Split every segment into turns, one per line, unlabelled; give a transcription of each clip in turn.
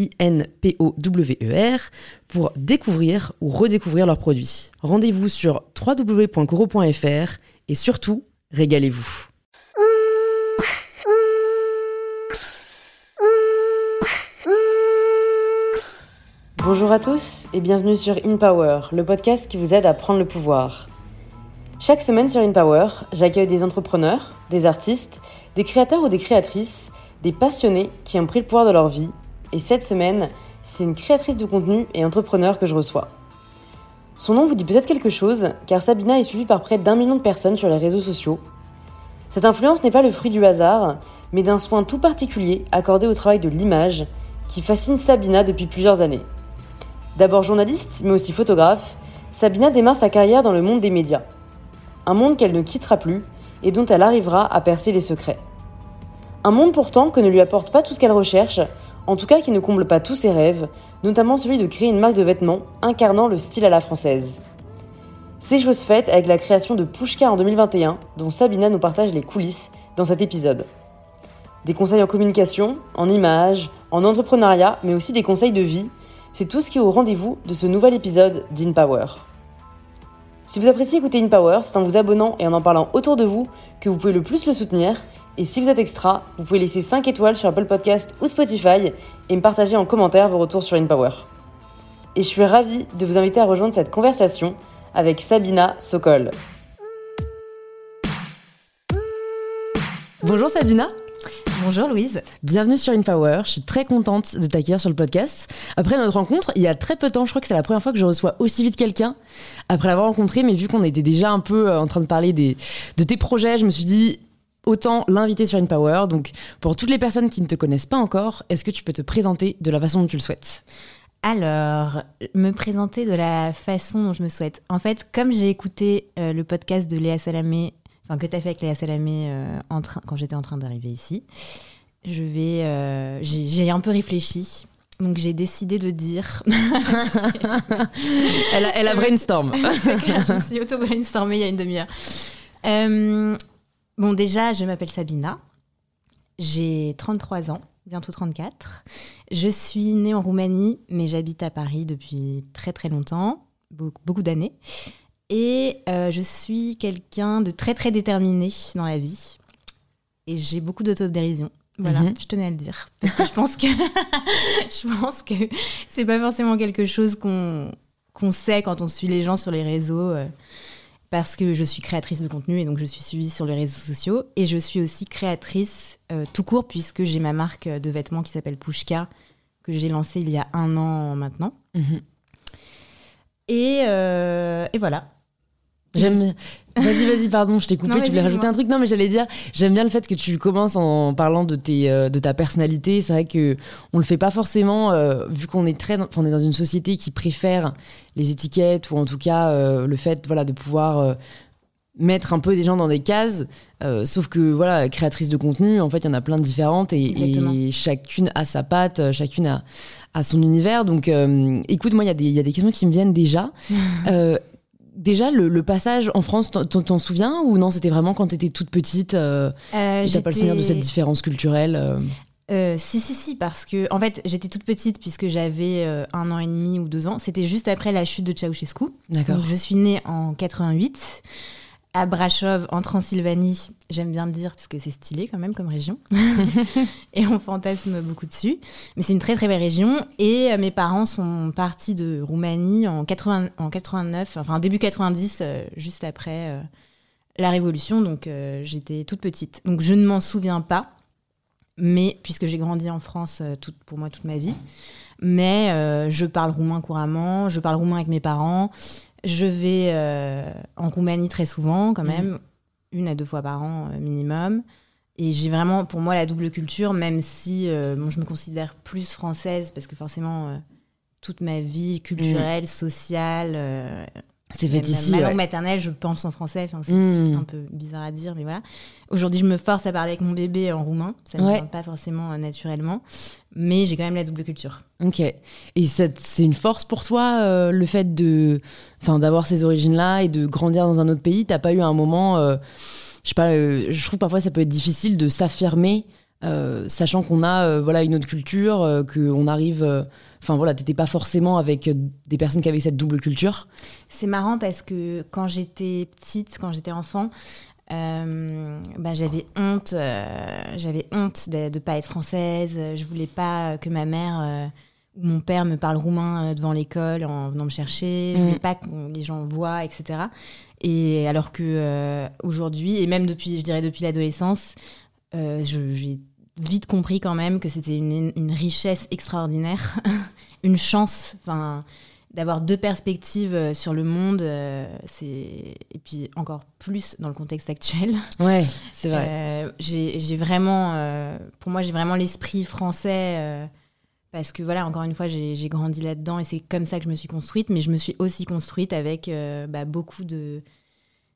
I-N-P-O-W-E-R, pour découvrir ou redécouvrir leurs produits. Rendez-vous sur www.coro.fr et surtout, régalez-vous. Bonjour à tous et bienvenue sur InPower, le podcast qui vous aide à prendre le pouvoir. Chaque semaine sur InPower, j'accueille des entrepreneurs, des artistes, des créateurs ou des créatrices, des passionnés qui ont pris le pouvoir de leur vie et cette semaine, c'est une créatrice de contenu et entrepreneur que je reçois. Son nom vous dit peut-être quelque chose, car Sabina est suivie par près d'un million de personnes sur les réseaux sociaux. Cette influence n'est pas le fruit du hasard, mais d'un soin tout particulier accordé au travail de l'image, qui fascine Sabina depuis plusieurs années. D'abord journaliste, mais aussi photographe, Sabina démarre sa carrière dans le monde des médias. Un monde qu'elle ne quittera plus et dont elle arrivera à percer les secrets. Un monde pourtant que ne lui apporte pas tout ce qu'elle recherche, en tout cas qui ne comble pas tous ses rêves, notamment celui de créer une marque de vêtements incarnant le style à la française. C'est chose faite avec la création de Pushka en 2021, dont Sabina nous partage les coulisses dans cet épisode. Des conseils en communication, en images, en entrepreneuriat, mais aussi des conseils de vie, c'est tout ce qui est au rendez-vous de ce nouvel épisode d'InPower. Si vous appréciez écouter InPower, c'est en vous abonnant et en en parlant autour de vous que vous pouvez le plus le soutenir et si vous êtes extra, vous pouvez laisser 5 étoiles sur Apple Podcast ou Spotify et me partager en commentaire vos retours sur InPower. Et je suis ravie de vous inviter à rejoindre cette conversation avec Sabina Sokol. Bonjour Sabina.
Bonjour Louise.
Bienvenue sur InPower. Je suis très contente de t'accueillir sur le podcast. Après notre rencontre, il y a très peu de temps, je crois que c'est la première fois que je reçois aussi vite quelqu'un après l'avoir rencontré, mais vu qu'on était déjà un peu euh, en train de parler des, de tes projets, je me suis dit autant l'inviter sur InPower. Donc, pour toutes les personnes qui ne te connaissent pas encore, est-ce que tu peux te présenter de la façon dont tu le souhaites?
Alors, me présenter de la façon dont je me souhaite. En fait, comme j'ai écouté euh, le podcast de Léa Salamé, enfin que tu as fait avec Léa Salamé euh, en train, quand j'étais en train d'arriver ici, je vais, euh, j'ai un peu réfléchi. Donc j'ai décidé de dire.
elle, a, elle a brainstorm.
je me suis auto-brainstormée il y a une demi-heure. Bon, déjà, je m'appelle Sabina. J'ai 33 ans, bientôt 34. Je suis née en Roumanie, mais j'habite à Paris depuis très très longtemps, beaucoup, d'années. Et euh, je suis quelqu'un de très très déterminé dans la vie. Et j'ai beaucoup d'autodérision. Voilà, mhm. je tenais à le dire. Parce que je pense que je pense que c'est pas forcément quelque chose qu'on qu'on sait quand on suit les gens sur les réseaux. Euh, parce que je suis créatrice de contenu et donc je suis suivie sur les réseaux sociaux. Et je suis aussi créatrice euh, tout court puisque j'ai ma marque de vêtements qui s'appelle Pushka, que j'ai lancée il y a un an maintenant. Mhm. Et, euh, et, voilà.
J'aime. Vas-y, vas-y, pardon, je t'ai coupé. tu voulais rajouter un truc Non, mais j'allais dire, j'aime bien le fait que tu commences en parlant de, tes, euh, de ta personnalité. C'est vrai que on le fait pas forcément, euh, vu qu'on est très, on est dans une société qui préfère les étiquettes ou en tout cas euh, le fait, voilà, de pouvoir mettre un peu des gens dans des cases. sauf que voilà, créatrice de contenu, en fait, il y en a plein de différentes et, chacune a sa patte, chacune a, a son univers. Donc, écoute, moi, il y, y, a des questions qui me viennent déjà. Déjà, le, passage en France, t'en souviens ou non C'était vraiment quand t'étais toute petite euh, euh T'as pas le souvenir de cette différence culturelle euh?
Euh, si, si, si, parce que, en fait, j'étais toute petite puisque j'avais un an et demi ou deux ans. C'était juste après la chute de Ceausescu. D'accord. je suis née en 88. À Brashov, en Transylvanie. J'aime bien le dire parce que c'est stylé quand même comme région. et on fantasme beaucoup dessus. Mais c'est une très très belle région. Et euh, mes parents sont partis de Roumanie en, 80, en 89, enfin début 90, euh, juste après euh, la Révolution. Donc j'étais toute petite. Donc je ne m'en souviens pas. Mais puisque j'ai grandi en France pour moi toute ma vie. Mais je parle roumain couramment, je parle roumain avec mes parents. Je vais euh, en Roumanie très souvent, quand mm. même, une à deux fois par an euh, minimum. Et j'ai vraiment, pour moi, la double culture, même si euh, bon, je me considère plus française, parce que forcément, toute ma vie culturelle, mm. sociale,
c'est fait ici.
Ma langue maternelle, je pense en français. c'est hmm. un peu bizarre à dire, mais voilà. Aujourd'hui, je me force à parler avec mon bébé en roumain. Ça ne me pas forcément euh, naturellement. Mais j'ai quand même la double culture.
Ok. Et c'est une force pour toi, euh, le fait de, d'avoir ces origines-là et de grandir dans un autre pays? T'as pas eu un moment. Euh, je sais pas, je trouve parfois ça peut être difficile de s'affirmer euh, sachant qu'on a euh, voilà une autre culture, euh, qu'on arrive, enfin voilà, t'étais pas forcément avec des personnes qui avaient cette double culture.
C'est marrant parce que quand j'étais petite, quand j'étais enfant, bah, j'avais honte, j'avais honte de ne pas être française. Je voulais pas que ma mère ou mon père me parle roumain devant l'école en venant me chercher. Je voulais mm. pas que les gens voient, etc. Et alors que aujourd'hui, et même depuis, je dirais depuis l'adolescence, j'ai vite compris quand même que c'était une, richesse extraordinaire, une chance, enfin, d'avoir deux perspectives euh, sur le monde, euh, c'est et puis encore plus dans le contexte actuel.
Ouais, c'est vrai.
Euh, j'ai vraiment, pour moi, j'ai vraiment l'esprit français. parce que voilà, encore une fois, j'ai grandi là-dedans et c'est comme ça que je me suis construite, mais je me suis aussi construite avec bah, beaucoup de,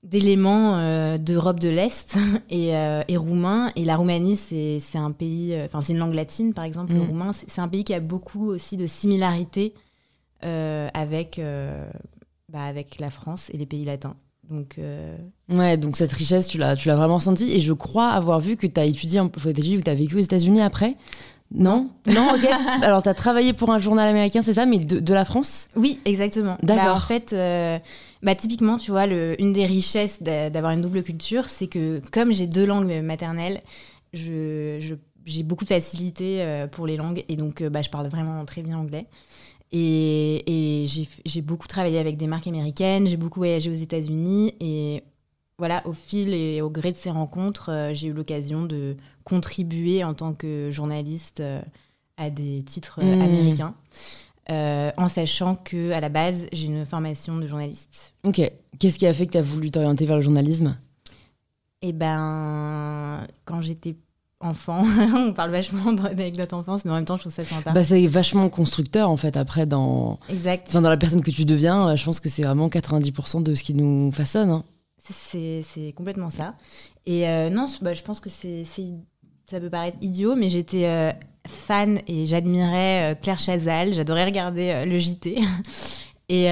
d'éléments euh, d'Europe de l'Est et, euh, et, roumain. Et la Roumanie, c'est un pays, euh, enfin, c'est une langue latine, par exemple, le mm. roumain. C'est un pays qui a beaucoup aussi de similarités avec, bah, avec la France et les pays latins. Donc,
Ouais, donc cette richesse, tu l'as vraiment senti. Et je crois avoir vu que tu as étudié, tu as vécu aux États-Unis après. Non Non, ok. Alors, tu as travaillé pour un journal américain, c'est ça, mais de, la France?
Oui, exactement.
Bah, D'accord.
en fait, euh, bah, typiquement, tu vois, le, une des richesses d'avoir une double culture, c'est que comme j'ai deux langues maternelles, je, j'ai beaucoup de facilité euh, pour les langues et donc euh, bah, je parle vraiment très bien anglais. Et, et j'ai beaucoup travaillé avec des marques américaines, j'ai beaucoup voyagé aux États-Unis et voilà, au fil et au gré de ces rencontres, euh, j'ai eu l'occasion de contribuer en tant que journaliste euh, à des titres euh, mmh. américains, en sachant que à la base, j'ai une formation de journaliste.
Ok. Qu'est-ce qui a fait que tu as voulu t'orienter vers le journalisme?
Eh ben, quand j'étais enfant, on parle vachement d'anecdotes enfance, mais en même temps, je trouve ça sympa.
Bah, c'est vachement constructeur, en fait, après, dans,
exact.
dans la personne que tu deviens. Je pense que c'est vraiment 90% de ce qui nous façonne. Hein.
C'est complètement ça. Et euh, non, bah, je pense que c'est ça peut paraître idiot, mais j'étais euh, fan et j'admirais euh, Claire Chazal. J'adorais regarder le JT. et,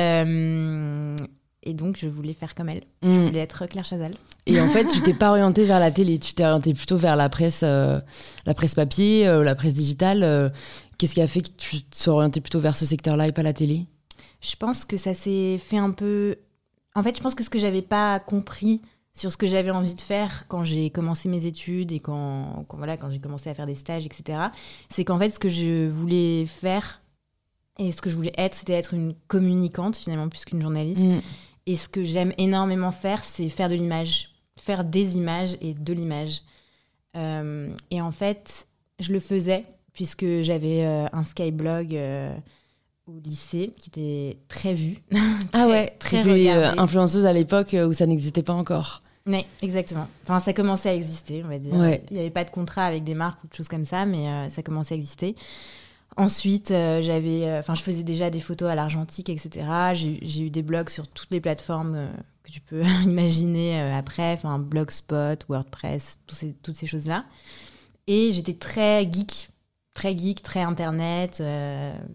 et donc, je voulais faire comme elle. Je mm. voulais être Claire Chazal.
Et en fait, tu t'es pas orientée vers la télé, tu t'es orientée plutôt vers la presse, la presse papier, la presse digitale. Qu'est-ce qui a fait que tu te sois orientée plutôt vers ce secteur-là et pas la télé?
Je pense que ça s'est fait un peu en fait, je pense que ce que j'avais pas compris sur ce que j'avais envie de faire quand j'ai commencé mes études et quand, voilà, quand j'ai commencé à faire des stages, etc., c'est qu'en fait, ce que je voulais faire et ce que je voulais être, c'était être une communicante, finalement, plus qu'une journaliste. Mm. Et ce que j'aime énormément faire, c'est faire de l'image, faire des images et de l'image. Euh, et en fait, je le faisais puisque j'avais euh, un Skyblog. Euh, au lycée qui était très vue.
ah ouais, très euh, influenceuse à l'époque euh, où ça n'existait pas encore.
Oui, exactement. Enfin, ça commençait à exister, on va dire. Il n'y avait pas de contrat avec des marques ou de choses comme ça, mais euh, ça commençait à exister. Ensuite, j'avais, enfin, je faisais déjà des photos à l'argentique, etc. J'ai eu des blogs sur toutes les plateformes que tu peux imaginer après, enfin, Blogspot, WordPress, ces, toutes ces choses-là. Et j'étais très geek, très geek, très internet.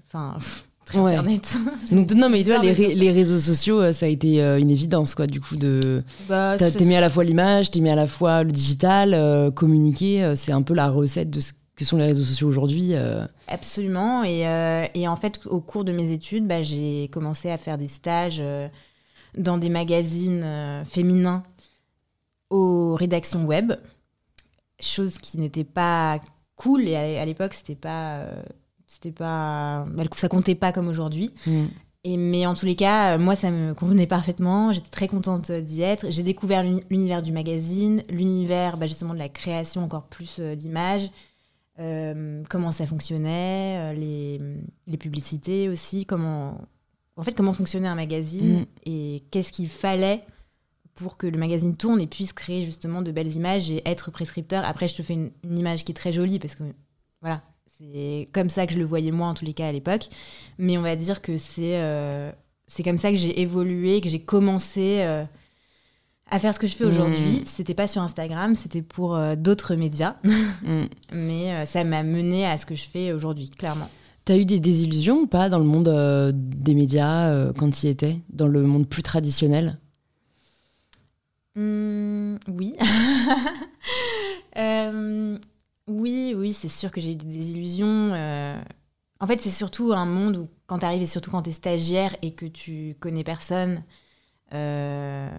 Enfin, Internet.
non, mais tu vois, les, les, réseaux sociaux, euh, ça a été euh, une évidence, quoi, du coup, de. Bah, t'es à la fois l'image, t'es mis à la fois le digital, euh, communiquer, c'est un peu la recette de ce que sont les réseaux sociaux aujourd'hui.
Absolument. Et, et, en fait, au cours de mes études, bah, j'ai commencé à faire des stages dans des magazines féminins aux rédactions web, chose qui n'était pas cool et à, l'époque c'était pas, c'était pas, ça comptait pas comme aujourd'hui.
Mm.
Et, mais en tous les cas, euh, moi, ça me convenait parfaitement. J'étais très contente d'y être. J'ai découvert l'uni- l'univers du magazine, l'univers bah, justement de la création encore plus euh, d'images, euh, comment ça fonctionnait, les, les publicités aussi, comment, en fait, comment fonctionnait un magazine
Mm.
et qu'est-ce qu'il fallait pour que le magazine tourne et puisse créer justement de belles images et être prescripteur. Après, je te fais une, une image qui est très jolie parce que voilà, c'est comme ça que je le voyais moi en tous les cas à l'époque. Mais on va dire que c'est euh, c'est comme ça que j'ai évolué, que j'ai commencé euh, à faire ce que je fais aujourd'hui.
Mm.
C'était pas sur Instagram, c'était pour euh, d'autres médias,
Mm.
mais ça m'a mené à ce que je fais aujourd'hui, clairement.
T'as eu des désillusions ou pas dans le monde des médias quand tu y étais? Dans le monde plus traditionnel?
Hum, oui. Oui, oui, c'est sûr que j'ai eu des désillusions. euh. En fait, c'est surtout un monde où, quand tu arrives, et surtout quand tu es stagiaire et que tu connais personne, euh,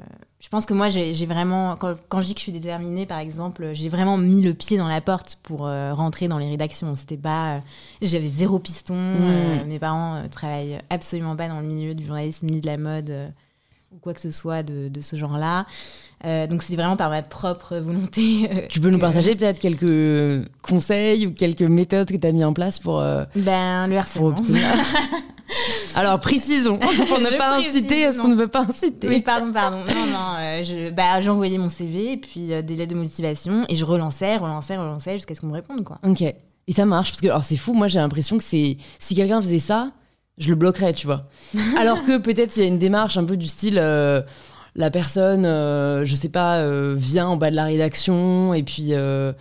je pense que moi, j'ai vraiment, quand, quand je dis que je suis déterminée, par exemple, j'ai vraiment mis le pied dans la porte pour euh, rentrer dans les rédactions. C'était pas. J'avais zéro piston. euh, mes parents travaillent absolument pas dans le milieu du journalisme ni de la mode. ou quoi que ce soit de, de ce genre-là. Euh, donc c'était vraiment par ma propre volonté. euh,
Tu peux nous partager peut-être quelques conseils ou quelques méthodes que tu as mis en place pour, euh,
Ben, le harcèlement.
Alors précisons, pour ne pas
précise,
inciter à ce qu'on ne veut pas inciter.
Oui, pardon, pardon. Non, non, je, bah, j'envoyais mon CV et puis des lettres de motivation et je relançais, relançais, relançais jusqu'à ce qu'on me réponde, quoi.
Ok. Et ça marche parce que alors c'est fou. Moi j'ai l'impression que c'est si quelqu'un faisait ça, je le bloquerais, tu vois. Alors que peut-être il y a une démarche un peu du style. La personne, euh, je sais pas, euh, vient en bas de la rédaction et puis, euh,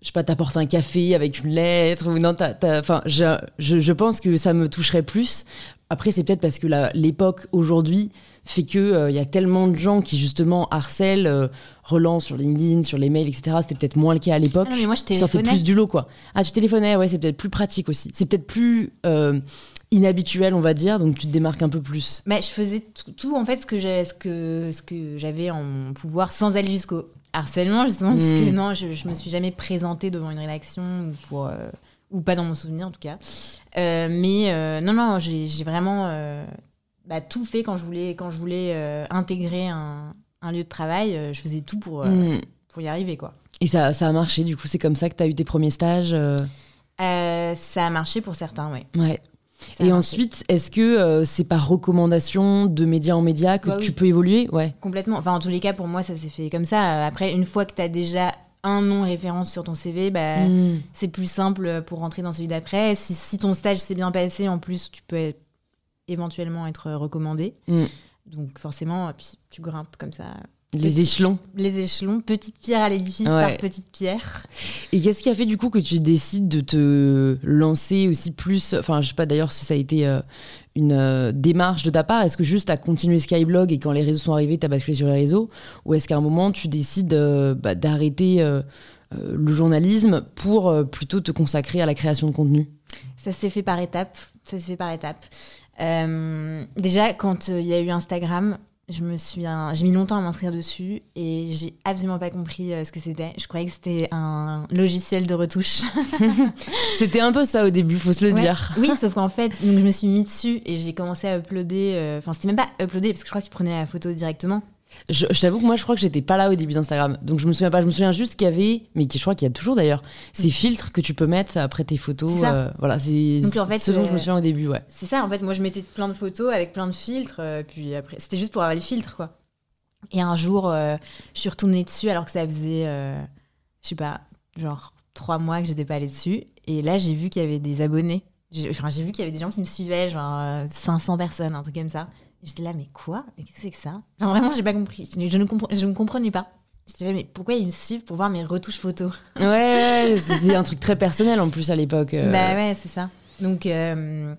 je sais pas, t'apporte un café avec une lettre ou non, enfin, je, je, je pense que ça me toucherait plus. Après, c'est peut-être parce que l'époque aujourd'hui fait que euh, il y a tellement de gens qui justement harcèlent, euh, relancent sur LinkedIn, sur les mails, etc. C'était peut-être moins le cas à l'époque.
Ah non, mais moi, je
Tu sortais
téléphonais.
plus du lot, quoi. Ah, tu téléphonais, ouais, c'est peut-être plus pratique aussi. C'est peut-être plus euh, inhabituel, on va dire, donc tu te démarques un peu plus.
Mais je faisais tout, en fait ce que j'ai- ce que ce que j'avais en mon pouvoir sans aller jusqu'au harcèlement justement parce que
Mm.
non je, je me suis jamais présentée devant une rédaction ou pour euh, ou pas dans mon souvenir en tout cas Euh, mais euh, non non j'ai j'ai vraiment euh, bah, tout fait quand je voulais quand je voulais euh, intégrer un, un lieu de travail euh, je faisais tout pour euh,
Mm.
pour y arriver quoi
Et ça, ça a marché, du coup, c'est comme ça que tu as eu tes premiers stages.
ça a marché pour certains ouais
Ouais.
Ça
Et ensuite, est-ce que euh, c'est par recommandation de média en média que
Bah oui.
tu peux évoluer? Ouais.
Complètement. Enfin, en tous les cas, pour moi, ça s'est fait comme ça. Après, une fois que tu as déjà un nom référence sur ton CV, bah,
Mm.
c'est plus simple pour rentrer dans celui d'après. Si, si ton stage s'est bien passé, en plus, tu peux être- éventuellement être recommandé.
Mm.
Donc, forcément, puis tu grimpes comme ça
Les échelons.
les échelons, petite pierre à l'édifice
Ouais.
par petite pierre.
Et qu'est-ce qui a fait du coup que tu décides de te lancer aussi plus Enfin, je sais pas d'ailleurs si ça a été euh, une euh, démarche de ta part. Est-ce que juste à continuer Skyblog et quand les réseaux sont arrivés, t'as basculé sur les réseaux? Ou est-ce qu'à un moment tu décides euh, bah, d'arrêter euh, euh, le journalisme pour euh, plutôt te consacrer à la création de contenu?
Ça s'est fait par étapes. Ça s'est fait par étapes. Euh, déjà, quand euh, il y a eu Instagram, je me suis, un- j'ai mis longtemps à m'inscrire dessus et j'ai absolument pas compris euh, ce que c'était. Je croyais que c'était un logiciel de retouche.
C'était un peu ça au début, faut se le
Ouais.
dire.
Oui, sauf qu'en fait, donc je me suis mis dessus et j'ai commencé à uploader. euh, Enfin, c'était même pas uploader parce que je crois que tu prenais la photo directement.
Je, je t'avoue que moi, je crois que j'étais pas là au début d'Instagram. Donc je me souviens pas. Je me souviens juste qu'il y avait, mais qui- je crois qu'il y a toujours d'ailleurs, ces filtres que tu peux mettre après tes photos.
C'est ça.
euh, voilà, c'est
Donc, en fait,
ce dont je me
euh,
souviens au début, ouais.
C'est ça, en fait, moi je mettais plein de photos avec plein de filtres, euh, puis après, c'était juste pour avoir les filtres, quoi. Et un jour, euh, je suis retournée dessus alors que ça faisait, euh, je sais pas, genre trois mois que j'étais pas allée dessus. Et là, j'ai vu qu'il y avait des abonnés. J'ai enfin, j'ai vu qu'il y avait des gens qui me suivaient, genre euh, 500 personnes, un truc comme ça. Et J'étais là, mais quoi? Mais qu'est-ce que c'est que ça? Genre vraiment, j'ai pas compris. Je, ne- je ne, compre- je ne comprenais pas. J'étais là, mais pourquoi ils me suivent pour voir mes retouches photos?
Ouais, ouais, c'était un truc très personnel en plus à l'époque. euh.
Bah ouais, c'est ça. Donc, euh,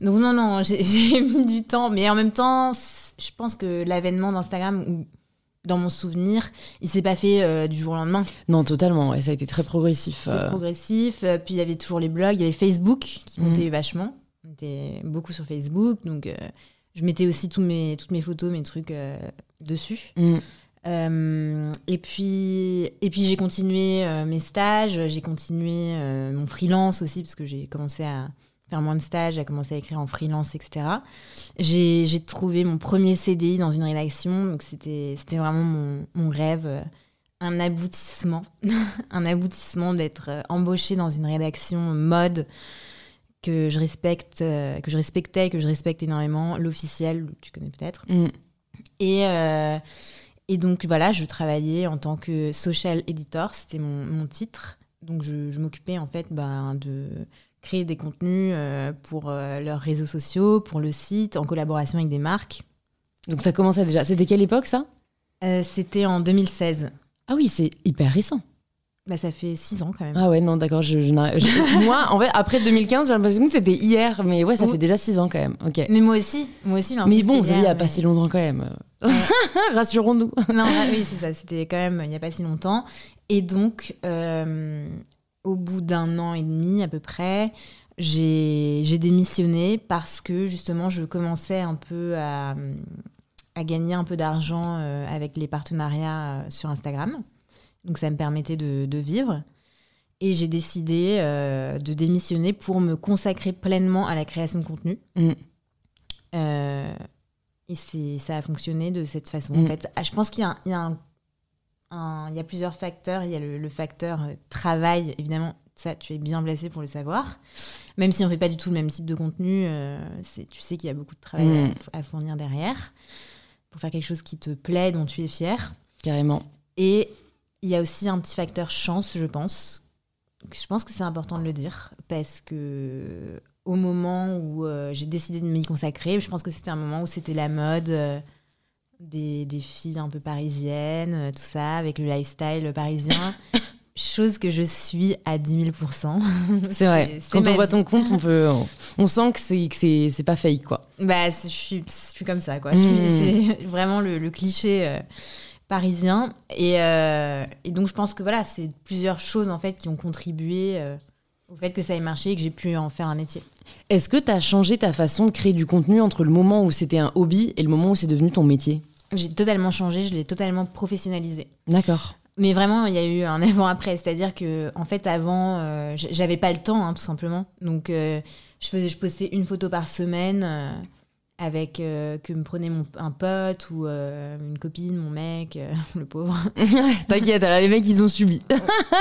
donc non, non, j'ai mis du temps. Mais en même temps, je pense que l'avènement d'Instagram, dans mon souvenir, il s'est pas fait euh, du jour au lendemain.
Non, totalement. Ouais, ça a été très progressif. Euh.
progressif. Euh, Puis il y avait toujours les blogs, il y avait Facebook qui
Mhm.
comptait vachement. On était beaucoup sur Facebook. Donc euh, je mettais aussi tous mes, toutes mes photos, mes trucs euh, dessus.
Mm.
Euh, et puis, et puis j'ai continué euh, mes stages, j'ai continué mon freelance aussi, parce que j'ai commencé à faire moins de stages, à commencer à écrire en freelance, etc. J'ai trouvé mon premier CDI dans une rédaction, donc c'était c'était vraiment mon, mon rêve, un aboutissement, un aboutissement d'être embauchée dans une rédaction mode que je respecte, euh, que je respectais, que je respecte énormément, l'officiel, tu connais peut-être.
Mm.
Et, euh, et donc voilà, je travaillais en tant que social editor, c'était mon, mon titre. Donc je, je m'occupais en fait ben, de créer des contenus euh, pour leurs réseaux sociaux, pour le site, en collaboration avec des marques.
Donc ça commençait déjà. C'était quelle époque ça?
C'était en 2016.
Ah oui, c'est hyper récent.
Bah, ça fait six ans quand même.
Ah ouais, non, d'accord. Je, je n'arrive- je- moi, en fait, après 2015, j'ai l'impression que c'était hier, mais ouais, ça
Oui.
fait déjà 6 ans quand même. Ok.
Mais moi aussi, moi aussi.
Mais bon, il y
c'était
a pas si longtemps quand même. Rassurons-nous.
non, ah oui, c'est ça. C'était quand même il n'y a pas si longtemps. Et donc, euh, au bout d'un an et demi à peu près, j'ai j'ai démissionné parce que justement, je commençais un peu à, à gagner un peu d'argent euh, avec les partenariats euh, sur Instagram. Donc, ça me permettait de, de vivre. Et j'ai décidé euh, de démissionner pour me consacrer pleinement à la création de contenu.
Mm.
Euh, et ça a fonctionné de cette façon.
Mm.
En fait, Ah, je pense qu'il y a, y y plusieurs facteurs. Il y a le, le facteur euh, travail, évidemment. Ça, tu es bien placé pour le savoir. Même si on fait pas du tout le même type de contenu, euh, tu sais qu'il y a beaucoup de travail
Mm.
à, à fournir derrière pour faire quelque chose qui te plaît, dont tu es fier.
Carrément.
Et il y a aussi un petit facteur chance, je pense. Je pense que c'est important de le dire parce que au moment où euh, j'ai décidé de m'y consacrer, je pense que c'était un moment où c'était la mode euh, des, des filles un peu parisiennes, euh, tout ça, avec le lifestyle parisien. Chose que je suis à 10 000
C'est vrai. Quand on voit ton compte, on peut, on, on sent que c'est que c'est pas fake quoi.
Bah, je suis, je suis comme ça, quoi. Je suis-
Mm.
C'est vraiment le, le cliché parisien. Et, euh, et donc, je pense que voilà, c'est plusieurs choses en fait qui ont contribué euh, au fait que ça ait marché et que j'ai pu en faire un métier.
Est-ce que tu as changé ta façon de créer du contenu entre le moment où c'était un hobby et le moment où c'est devenu ton métier?
J'ai totalement changé, je l'ai totalement professionnalisé.
D'accord.
Mais vraiment, il y a eu un avant-après. C'est-à-dire que, en fait, avant, euh, j'avais pas le temps, hein, tout simplement. Donc, je, faisais, je postais une photo par semaine avec euh, que me prenait mon, un pote ou euh, une copine, mon mec, euh, le pauvre.
T'inquiète, là, les mecs ils ont subi.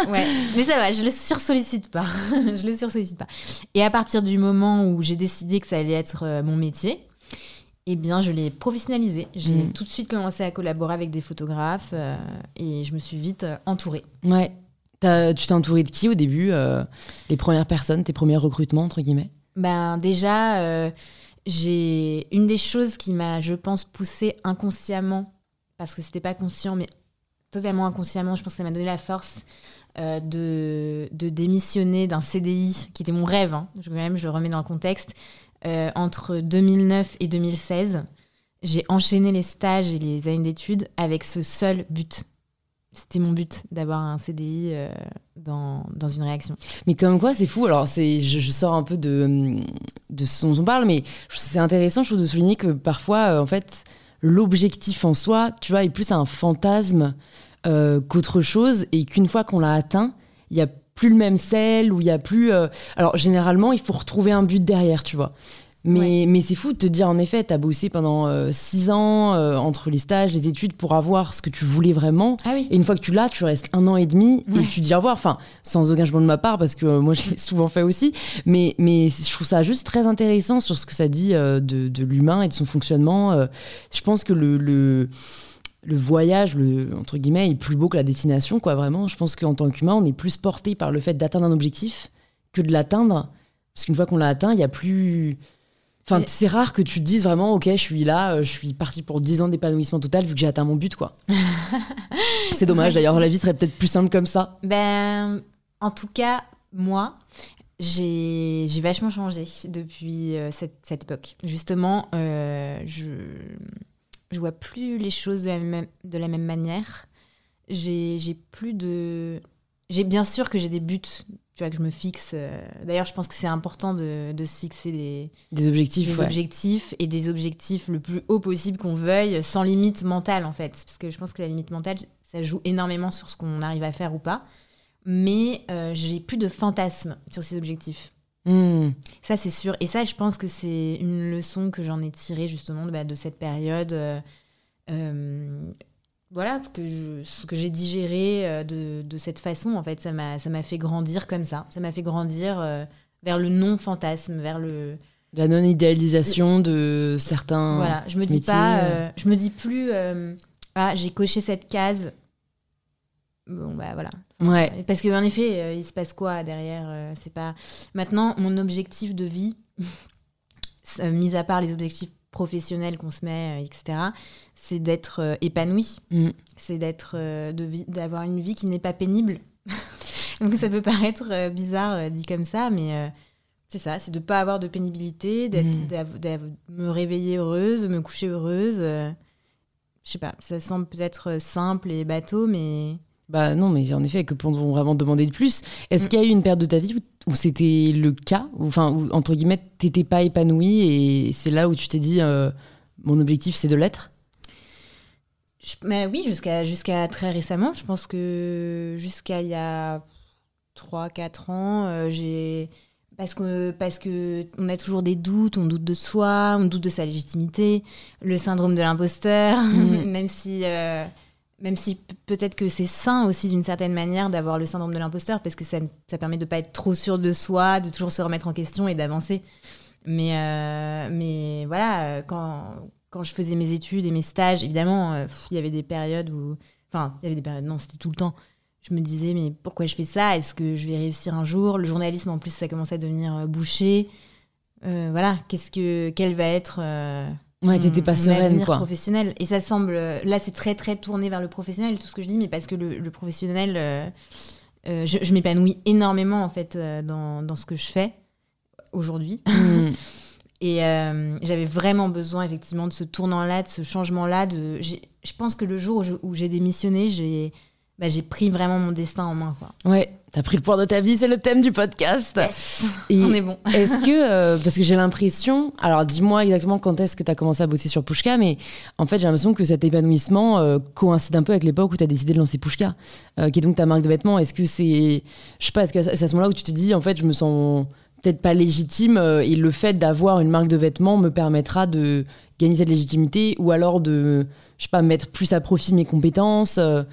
Ouais, mais ça va, je le sursollicite pas. je le sursollicite pas. Et à partir du moment où j'ai décidé que ça allait être mon métier, eh bien, je l'ai professionnalisé. J'ai
Mm.
tout de suite commencé à collaborer avec des photographes et je me suis vite entourée.
Ouais. Tu t'es entouré de qui au début Les premières personnes, tes premiers recrutements entre guillemets?
Ben déjà, j'ai une des choses qui m'a, je pense, poussée inconsciemment, parce que c'était pas conscient, mais totalement inconsciemment, je pense que ça m'a donné la force euh, de, de démissionner d'un CDI qui était mon rêve. Hein, je, même, je le remets dans le contexte. Euh, entre 2009 et 2016, j'ai enchaîné les stages et les années d'études avec ce seul but. C'était mon but d'avoir un CDI euh, dans, dans une réaction.
Mais comme quoi, c'est fou. Alors, c'est, je, sors un peu de, de ce dont on parle, mais c'est intéressant, je trouve, de souligner que parfois, euh, en fait, l'objectif en soi, tu vois, est plus un fantasme euh, qu'autre chose, et qu'une fois qu'on l'a atteint, il y a plus le même sel, ou il y a plus. Alors, généralement, il faut retrouver un but derrière, tu vois. Mais, mais c'est fou de te dire, en effet, t'as bossé pendant euh, six ans euh, entre les stages, les études, pour avoir ce que tu voulais vraiment.
Ah oui
Et une fois que tu l'as, tu restes un an et demi et tu dis au revoir. Enfin, sans aucun jugement de ma part, parce que euh, moi, je l'ai souvent fait aussi. Mais, mais je trouve ça juste très intéressant sur ce que ça dit euh, de, de l'humain et de son fonctionnement. Je pense que le, le, le voyage, le, entre guillemets, est plus beau que la destination, quoi, vraiment. Je pense qu'en tant qu'humain, on est plus porté par le fait d'atteindre un objectif que de l'atteindre. Parce qu'une fois qu'on l'a atteint, il y a plus. Enfin,
Mais-
c'est rare que tu te dises vraiment, ok, je suis là, euh, je suis parti pour 10 ans d'épanouissement total vu que j'ai atteint mon but, quoi. c'est dommage, d'ailleurs, la vie serait peut-être plus simple comme ça.
Ben, en tout cas, moi, j'ai vachement changé depuis euh, cette, cette époque. Justement, euh, je je vois plus les choses de la même, de la même manière. J'ai plus de j'ai bien sûr que j'ai des buts, tu vois, que je me fixe. euh, D'ailleurs, je pense que c'est important de, de se fixer des,
Des objectifs.
des
ouais.
objectifs et des objectifs le plus haut possible qu'on veuille, sans limite mentale en fait. Parce que je pense que la limite mentale, ça joue énormément sur ce qu'on arrive à faire ou pas. Mais euh, j'ai plus de fantasmes sur ces objectifs.
Hmm.
Ça, c'est sûr. Et ça, je pense que c'est une leçon que j'en ai tirée justement de, bah, de cette période. euh, euh, voilà, que je- ce que j'ai digéré euh, de, de cette façon, en fait, ça m'a ça m'a fait grandir comme ça. Ça m'a fait grandir euh, vers le non-fantasme, vers le.
La non-idéalisation de certains.
Voilà, je me dis pas,
euh.
je me dis plus, euh, ah, j'ai coché cette case. Bon, bah voilà.
Ouais.
Parce qu'en effet, il se passe quoi derrière C'est pas. Maintenant, mon objectif de vie, mis à part les objectifs professionnels qu'on se met, euh, etc., c'est d'être euh, épanoui.
Mm.
C'est d'être, euh, de d'avoir une vie qui n'est pas pénible. Donc ça peut paraître bizarre dit comme ça, mais c'est ça, c'est de pas avoir de pénibilité, d'être,
Mm.
me réveiller heureuse, me coucher heureuse. je sais pas, ça semble peut-être simple et bateau, mais
Bah non, mais en effet, que peut-on vraiment demander de plus Est-ce
Mm.
qu'il y a eu une période de ta vie où, où c'était le cas où, Enfin, où, entre guillemets, t'étais pas épanouie et c'est là où tu t'es dit euh, mon objectif c'est de l'être?
Je- mais oui, jusqu'à jusqu'à très récemment, je pense que jusqu'à il y a 3-4 ans, euh, j'ai. Parce que, parce que on a toujours des doutes, on doute de soi, on doute de sa légitimité, le syndrome de l'imposteur,
Mhm.
même si, euh, même si peut-être que c'est sain aussi d'une certaine manière d'avoir le syndrome de l'imposteur, parce que ça, ça permet de pas être trop sûr de soi, de toujours se remettre en question et d'avancer. Mais, euh, mais voilà, euh, quand, quand je faisais mes études et mes stages, évidemment, euh, il y avait des périodes où. Enfin, il y avait des périodes, non, c'était tout le temps. Je me disais, mais pourquoi je fais ça? Est-ce que je vais réussir un jour? Le journalisme, en plus, ça commençait à devenir bouché. Voilà, qu'est-ce que, quel va être. Euh,
Ouais, t'étais
mon-
pas sereine quoi.
professionnel. Et ça semble. Là, c'est très, très tourné vers le professionnel, tout ce que je dis, mais parce que le, le professionnel. euh, euh, je je m'épanouis énormément, en fait, euh, dans, dans ce que je fais aujourd'hui.
Hmm.
Et euh, j'avais vraiment besoin effectivement de ce tournant-là, de ce changement-là. De... Je pense que le jour où j'ai démissionné, j'ai bah, j'ai pris vraiment mon destin en main. Quoi.
Ouais, t'as pris le pouvoir de ta vie, c'est le thème du podcast. Et
On est bon.
est-ce que, euh, parce que j'ai l'impression, alors dis-moi exactement quand est-ce que t'as commencé à bosser sur Pushka, mais en fait j'ai l'impression que cet épanouissement euh, coïncide un peu avec l'époque où t'as décidé de lancer Pushka, euh, qui est donc ta marque de vêtements. Est-ce que c'est, je sais pas, est-ce que c'est à ce moment-là où tu te dis, en fait je me sens peut-être pas légitime et le fait d'avoir une marque de vêtements me permettra de gagner cette légitimité ou alors de, je sais pas, mettre plus à profit mes compétences. euh,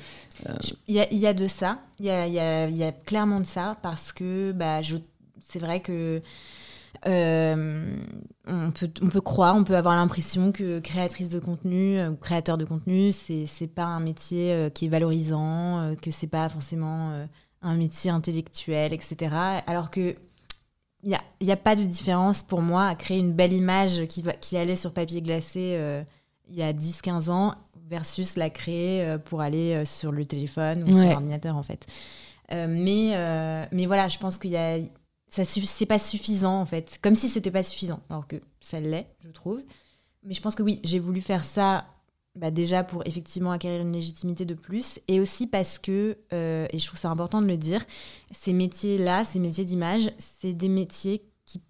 Je- Il y y a de ça, il y a, y a- clairement de ça, parce que bah, c'est vrai que euh, on, peut, on peut croire, on peut avoir l'impression que créatrice de contenu euh, ou créateur de contenu, c'est pas un métier euh, qui est valorisant, euh, que c'est pas forcément euh, un métier intellectuel, etc. Alors que il n'y a, y a pas de différence pour moi à créer une belle image qui, va, qui allait sur papier glacé euh, il y a 10-15 ans versus la créer euh, pour aller euh, sur le téléphone ou sur l'ordinateur en fait. Mais, mais voilà, je pense qu'il y a ça c'est pas suffisant en fait, comme si c'était pas suffisant, alors que ça l'est, je trouve. Mais je pense que oui, j'ai voulu faire ça bah, déjà pour effectivement acquérir une légitimité de plus, et aussi parce que, euh, et je trouve ça important de le dire, ces métiers-là, ces métiers d'image, c'est des métiers qui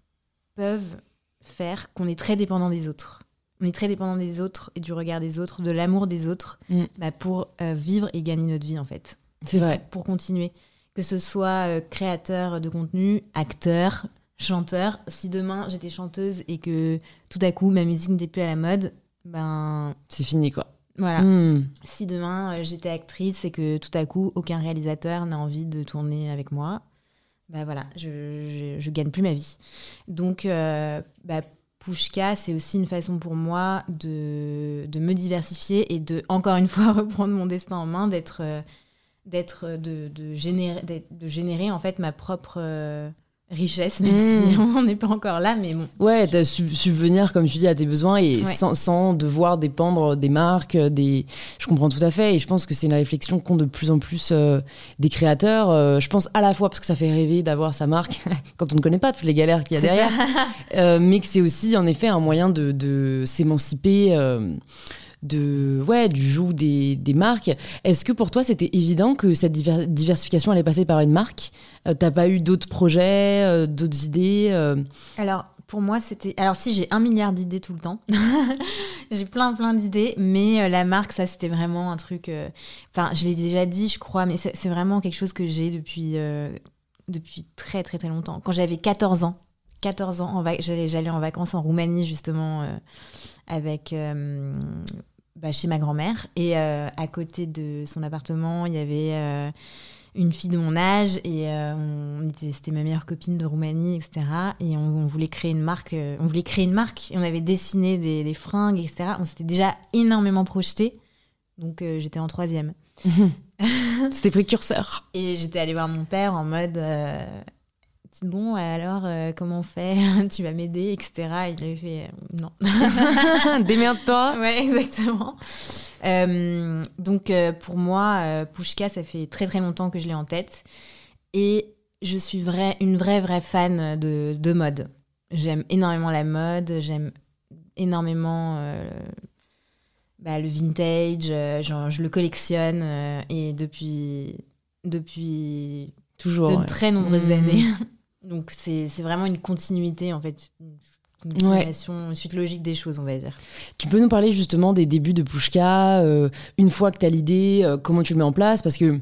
peuvent faire qu'on est très dépendant des autres. On est très dépendant des autres et du regard des autres, de l'amour des autres,
Mm.
bah, pour euh, vivre et gagner notre vie en fait
C'est vrai.
pour continuer. Que ce soit euh, créateur de contenu, acteur, chanteur. Si demain j'étais chanteuse et que tout à coup ma musique n'était plus à la mode, ben
C'est fini quoi.
voilà.
Hmm.
Si demain euh, j'étais actrice et que tout à coup aucun réalisateur n'a envie de tourner avec moi, ben voilà, je, je, je gagne plus ma vie. Donc, euh, bah, Pushka, c'est aussi une façon pour moi de, de me diversifier et de, encore une fois, reprendre mon destin en main, d'être, euh, d'être, de, de, générer, de générer en fait ma propre richesse, même
Mm.
si on n'est pas encore là, mais bon.
Ouais, sub- subvenir, comme tu dis, à tes besoins et
Ouais.
sans, sans devoir dépendre des marques, des... Je comprends tout à fait et je pense que c'est une réflexion qu'ont de plus en plus euh, des créateurs. Euh, je pense à la fois parce que ça fait rêver d'avoir sa marque quand on ne connaît pas toutes les galères qu'il y a derrière, euh, mais que c'est aussi en effet un moyen de, de s'émanciper. Euh, de ouais, du joug des, des marques. Est-ce que pour toi, c'était évident que cette diversification allait passer par une marque? T'as pas eu d'autres projets, d'autres idées
Alors, pour moi, c'était. Alors, si j'ai un milliard d'idées tout le temps, j'ai plein, plein d'idées, mais euh, la marque, ça, c'était vraiment un truc. euh, Enfin, je l'ai déjà dit, je crois, mais c'est vraiment quelque chose que j'ai depuis, euh, depuis très, très, très longtemps. Quand j'avais 14 ans, 14 ans, j'allais en vacances en Roumanie, justement, euh, avec. Bah, chez ma grand-mère. Et euh, à côté de son appartement, il y avait. euh, une fille de mon âge et euh, on était c'était ma meilleure copine de Roumanie etc et on, on voulait créer une marque on voulait créer une marque et on avait dessiné des, des fringues etc on s'était déjà énormément projeté donc j'étais en troisième
C'était précurseur.
et j'étais allée voir mon père en mode bon alors euh, comment on fait? Tu vas m'aider etc il avait fait euh, non
Démerde-toi.
Ouais, exactement. Euh, donc euh, pour moi, Pushka, ça fait très très longtemps que je l'ai en tête. Et je suis vrai, une vraie vraie fan de, de mode. J'aime énormément la mode, j'aime énormément bah, le vintage, genre, je le collectionne et depuis, depuis
Toujours.
de
ouais.
très nombreuses
Mhm.
années. Donc c'est vraiment une continuité en fait, une continuation, une suite logique des choses on va dire.
Tu peux nous parler justement des débuts de Pushka, euh, une fois que tu as l'idée, euh, comment tu le mets en place? Parce que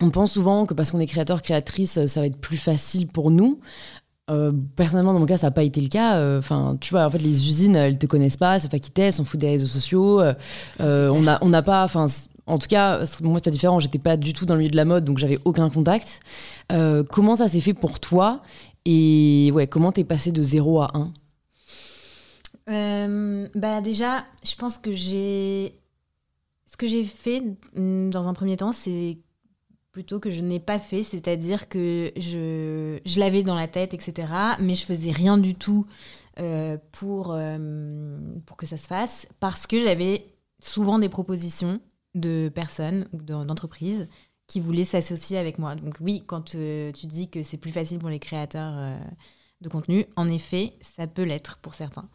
on pense souvent que parce qu'on est créateur, créatrice, ça va être plus facile pour nous. Euh, personnellement, dans mon cas, ça n'a pas été le cas. Euh, Enfin, tu vois, en fait, les usines, elles te connaissent pas, c'est pas qui t'es, elles s'en foutent des réseaux sociaux. Euh, on n'a on n'a pas, enfin, en tout cas, moi, pas différent. J'étais pas du tout dans le milieu de la mode, donc j'avais aucun contact. Euh, comment ça s'est fait pour toi Et ouais, comment t'es passé de 0 à 1
Euh, bah déjà, je pense que j'ai. Ce que j'ai fait mm, dans un premier temps, c'est plutôt que je n'ai pas fait, c'est-à-dire que je, je l'avais dans la tête, etc., mais je faisais rien du tout euh, pour, pour que ça se fasse, parce que j'avais souvent des propositions de personnes ou de- d'entreprises qui voulaient s'associer avec moi. Donc oui, quand euh, tu dis que c'est plus facile pour les créateurs euh, de contenu, en effet, ça peut l'être pour certains.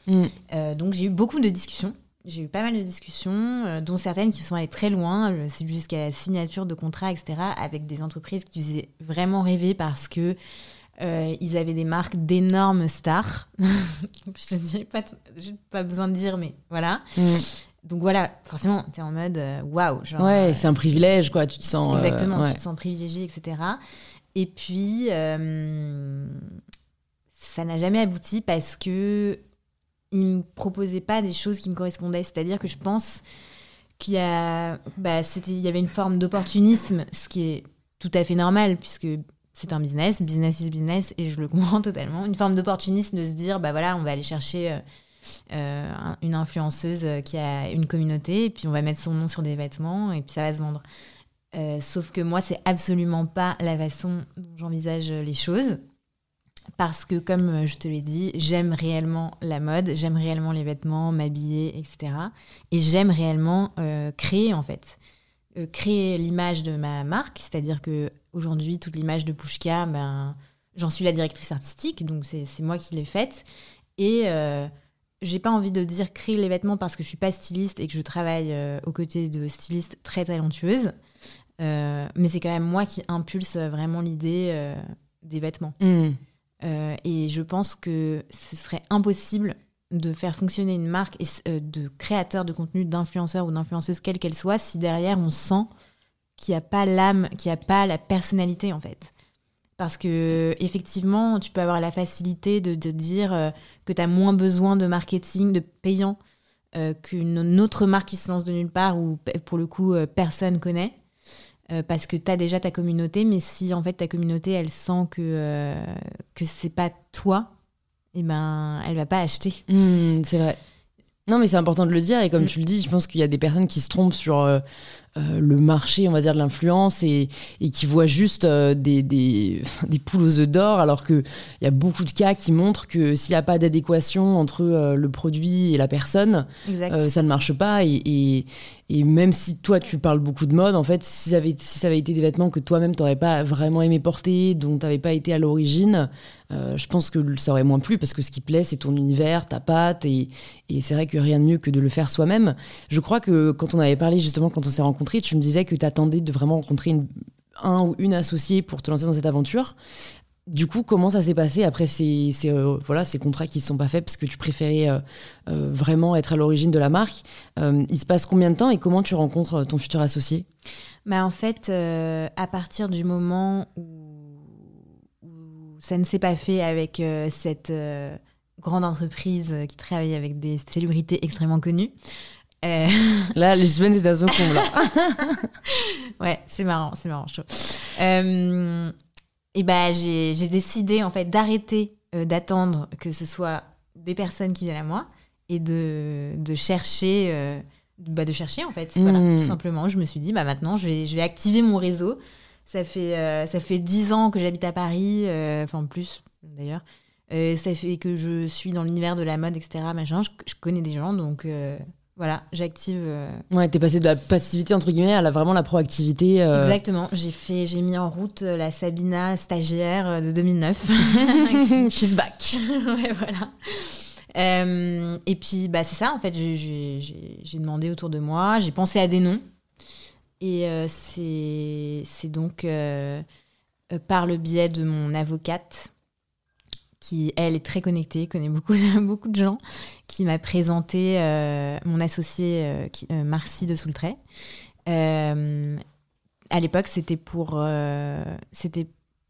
Euh, donc j'ai eu beaucoup de discussions. J'ai eu pas mal de discussions, euh, dont certaines qui sont allées très loin, jusqu'à la signature de contrats, etc., avec des entreprises qui faisaient vraiment rêver parce que euh, ils avaient des marques d'énormes stars. Je dirais pas, pas besoin de dire, mais voilà. Donc voilà, forcément, t'es en mode euh, waouh. genre,
Ouais,
euh,
c'est un privilège, quoi. Tu te sens. euh, ouais.
tu te sens privilégié, etc. Et puis, euh, ça n'a jamais abouti parce que il me proposait pas des choses qui me correspondaient. C'est-à-dire que je pense qu'il y a, bah, il y avait une forme d'opportunisme, ce qui est tout à fait normal puisque c'est un business, business is business, et je le comprends totalement. Une forme d'opportunisme de se dire, bah voilà, on va aller chercher euh, euh, un- une influenceuse euh, qui a une communauté, et puis on va mettre son nom sur des vêtements, et puis ça va se vendre. Euh, sauf que moi, c'est absolument pas la façon dont j'envisage les choses. Parce que, comme je te l'ai dit, j'aime réellement la mode, j'aime réellement les vêtements, m'habiller, etc. Et j'aime réellement créer, en fait. Créer l'image de ma marque, c'est-à-dire que aujourd'hui, toute l'image de Pushka, ben, j'en suis la directrice artistique, donc c'est moi qui l'ai faite. Et j'ai pas envie de dire créer les vêtements parce que je suis pas styliste et que je travaille euh, aux côtés de stylistes très talentueuses. Euh, mais c'est quand même moi qui impulse vraiment l'idée euh, des vêtements.
Mm.
Euh, et je pense que ce serait impossible de faire fonctionner une marque et, euh, de créateur de contenu, d'influenceur ou d'influenceuse, quelle qu'elle soit, si derrière on sent qu'il n'y a pas l'âme, qu'il n'y a pas la personnalité en fait. Parce que effectivement, tu peux avoir la facilité de, de dire euh, que tu as moins besoin de marketing, de payant, euh, qu'une autre marque qui se lance de nulle part ou pour le coup euh, personne connaît. Euh, parce que tu as déjà ta communauté, mais si en fait ta communauté elle sent que, euh, que c'est pas toi, eh ben elle va pas acheter.
Mm, c'est vrai. Non, mais c'est important de le dire. Et comme
Mm.
tu le dis, je pense qu'il y a des personnes qui se trompent sur euh, le marché, on va dire, de l'influence et, et, qui voient juste des, des, des, poules aux œufs d'or, alors qu'il y a beaucoup de cas qui montrent que s'il n'y a pas d'adéquation entre le produit et la personne, ça ne marche pas. Et, et, et, même si toi, tu parles beaucoup de mode, en fait, si ça avait, si ça avait été des vêtements que toi-même, tu n'aurais pas vraiment aimé porter, dont tu n'avais pas été à l'origine, je pense que ça aurait moins plu parce que ce qui plaît, c'est ton univers, ta patte. Et, et c'est vrai que rien de mieux que de le faire soi-même. Je crois que quand on avait parlé justement, quand on s'est rencontrés, tu me disais que tu attendais de vraiment rencontrer un ou une associée pour te lancer dans cette aventure. Du coup, comment ça s'est passé après ces, euh, voilà, ces contrats qui ne sont pas faits? Parce que tu préférais euh, euh, vraiment être à l'origine de la marque. Il se passe combien de temps et comment tu rencontres ton futur associé?
Bah En fait, à partir du moment où ça ne s'est pas fait avec cette grande entreprise qui travaille avec des célébrités extrêmement connues,
euh... Là, les semaines, c'est à son comble.
ouais, c'est marrant, c'est marrant, chaud. Euh, et bah, j'ai décidé en fait d'arrêter euh, d'attendre que ce soit des personnes qui viennent à moi et de, de chercher, bah, de chercher en fait. Voilà, hmm. tout simplement. Je me suis dit, bah maintenant, je vais, je vais activer mon réseau. Ça fait ça fait dix ans que j'habite à Paris, enfin plus d'ailleurs. ça fait que je suis dans l'univers de la mode, etc. Machin. Je, je connais des gens, donc voilà, j'active. Euh,
ouais, t'es passé de la passivité entre guillemets à la, vraiment la proactivité.
Euh. Exactement. J'ai fait, j'ai mis en route euh, la Sabina stagiaire de 2009.
She's back.
ouais, voilà. et puis, bah, c'est ça, en fait, j'ai demandé autour de moi, j'ai pensé à des noms. Et c'est donc par le biais de mon avocate qui, elle, est très connectée, connaît beaucoup, beaucoup de gens, qui m'a présenté euh, mon associé euh, euh, Marcy de Soultray. à l'époque, c'était pour. c'était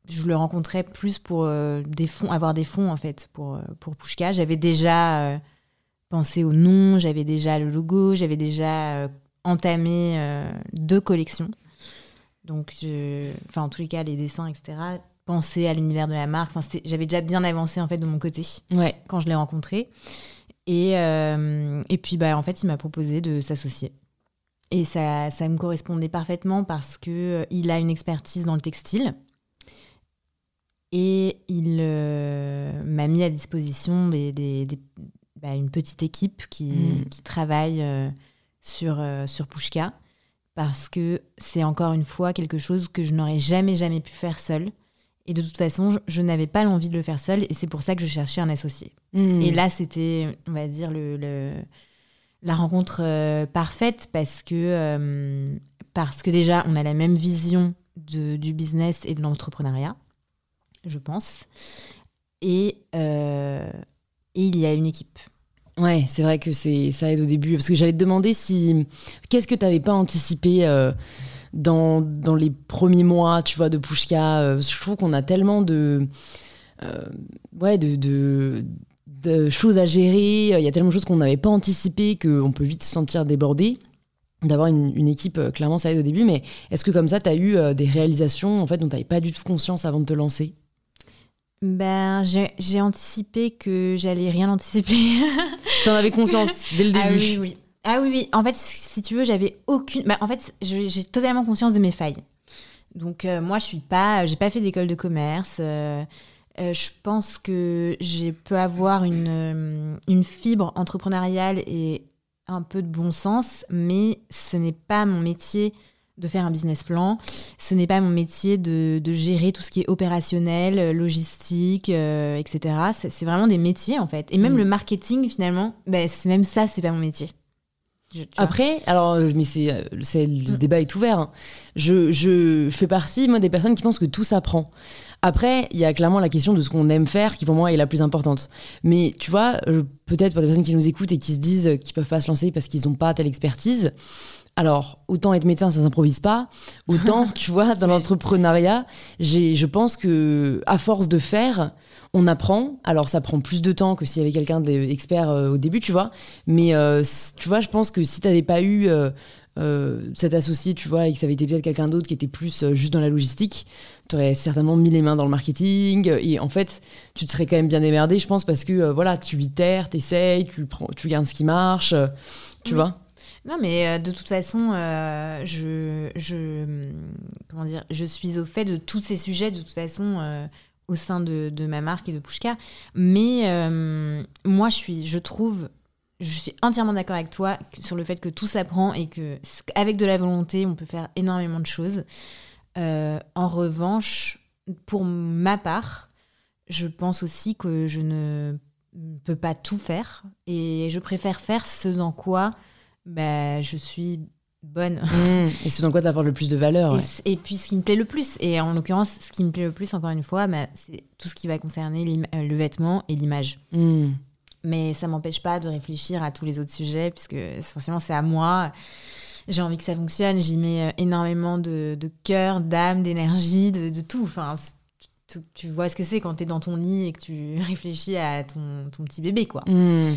je le rencontrais plus pour des fonds, avoir des fonds, en fait, pour, pour Pushka. J'avais déjà pensé au nom, j'avais déjà le logo, j'avais déjà entamé deux collections. Donc, je, enfin, en tous les cas, les dessins, etc penser à l'univers de la marque. Enfin, j'avais déjà bien avancé en fait de mon côté
ouais.
quand je l'ai rencontré. Et, euh, et puis, bah, en fait, il m'a proposé de s'associer. Et ça, ça me correspondait parfaitement parce que euh, il a une expertise dans le textile. Et il euh, m'a mis à disposition des, des, bah, une petite équipe qui, mm. qui travaille sur, sur Pushka. Parce que c'est encore une fois quelque chose que je n'aurais jamais, jamais pu faire seule. Et de toute façon, je, n'avais pas l'envie de le faire seule et c'est pour ça que je cherchais un associé. Hmm. Et là, c'était, on va dire, le, la rencontre euh, parfaite parce que, euh, parce que déjà, on a la même vision de, du business et de l'entrepreneuriat, je pense. Et, euh, et il y a une équipe.
Ouais, c'est vrai que c'est ça aide au début. Parce que j'allais te demander si. Qu'est-ce que tu n'avais pas anticipé dans, dans les premiers mois, tu vois, de Pushka. Euh, je trouve qu'on a tellement de, euh, ouais, de, de, de, choses à gérer. Il y a tellement de choses qu'on n'avait pas anticipées qu'on peut vite se sentir débordé. D'avoir une, une, équipe, euh, clairement, ça aide au début. Mais est-ce que comme ça, tu as eu des réalisations en fait, dont tu n'avais pas du tout conscience avant de te lancer?
Ben, j'ai anticipé que j'allais rien anticiper.
T'en avais conscience dès le ah début.
Ah oui, oui. Ah oui, oui. En fait, si tu veux, j'avais aucune. Bah, en fait, j'ai totalement conscience de mes failles. Donc, euh, moi, je suis pas. J'ai pas fait d'école de commerce. Euh, euh, je pense que j'ai peux avoir une, une fibre entrepreneuriale et un peu de bon sens, mais ce n'est pas mon métier de faire un business plan. Ce n'est pas mon métier de, de, gérer tout ce qui est opérationnel, logistique, etc. C'est vraiment des métiers en fait. Et même mm. le marketing finalement, ben, même ça, c'est pas mon métier.
Après, alors, euh, mais c'est, euh, c'est le mm. débat est ouvert. Hein. Je, je fais partie, moi, des personnes qui pensent que tout s'apprend. Après, il y a clairement la question de ce qu'on aime faire qui, pour moi, est la plus importante. Mais tu vois, peut-être pour des personnes qui nous écoutent et qui se disent qu'ils peuvent pas se lancer parce qu'ils n'ont pas telle expertise, alors, autant être médecin, ça s'improvise pas. Autant, tu vois, dans l'entrepreneuriat, j'ai, je pense que à force de faire, on apprend. Alors, ça prend plus de temps que s'il y avait quelqu'un d'expert euh, au début, tu vois. Mais euh, tu vois, je pense que si tu n'avais pas eu euh, cet associé, tu vois, et que ça avait été peut-être quelqu'un d'autre qui était plus juste dans la logistique, tu aurais certainement mis les mains dans le marketing. Et en fait, tu te serais quand même bien démerdé, je pense, parce que voilà, tu itères, tu essayes, tu, prends, tu regardes ce qui marche, tu vois.
Non, mais de toute façon, euh, je, je, comment dire, je suis au fait de tous ces sujets, de toute façon, euh, au sein de, ma marque et de Pushka. Mais euh, moi, je, suis, je trouve, je suis entièrement d'accord avec toi sur le fait que tout s'apprend et que avec de la volonté, on peut faire énormément de choses. Euh, en revanche, pour ma part, je pense aussi que je ne peux pas tout faire et je préfère faire ce dans quoi bah, je suis bonne.
Mmh. Et ce dans quoi t'apportes le plus de valeur.
Et,
ouais.
c- et puis ce qui me plaît le plus. Et en l'occurrence, ce qui me plaît le plus, encore une fois, bah, c'est tout ce qui va concerner euh, le vêtement et l'image.
Mmh.
Mais ça m'empêche pas de réfléchir à tous les autres sujets, puisque forcément c'est à moi. J'ai envie que ça fonctionne. J'y mets euh, énormément de, de cœur, d'âme, d'énergie, de, de tout. Enfin, tu, tu vois ce que c'est quand tu es dans ton lit et que tu réfléchis à ton, ton petit bébé, quoi.
Mmh.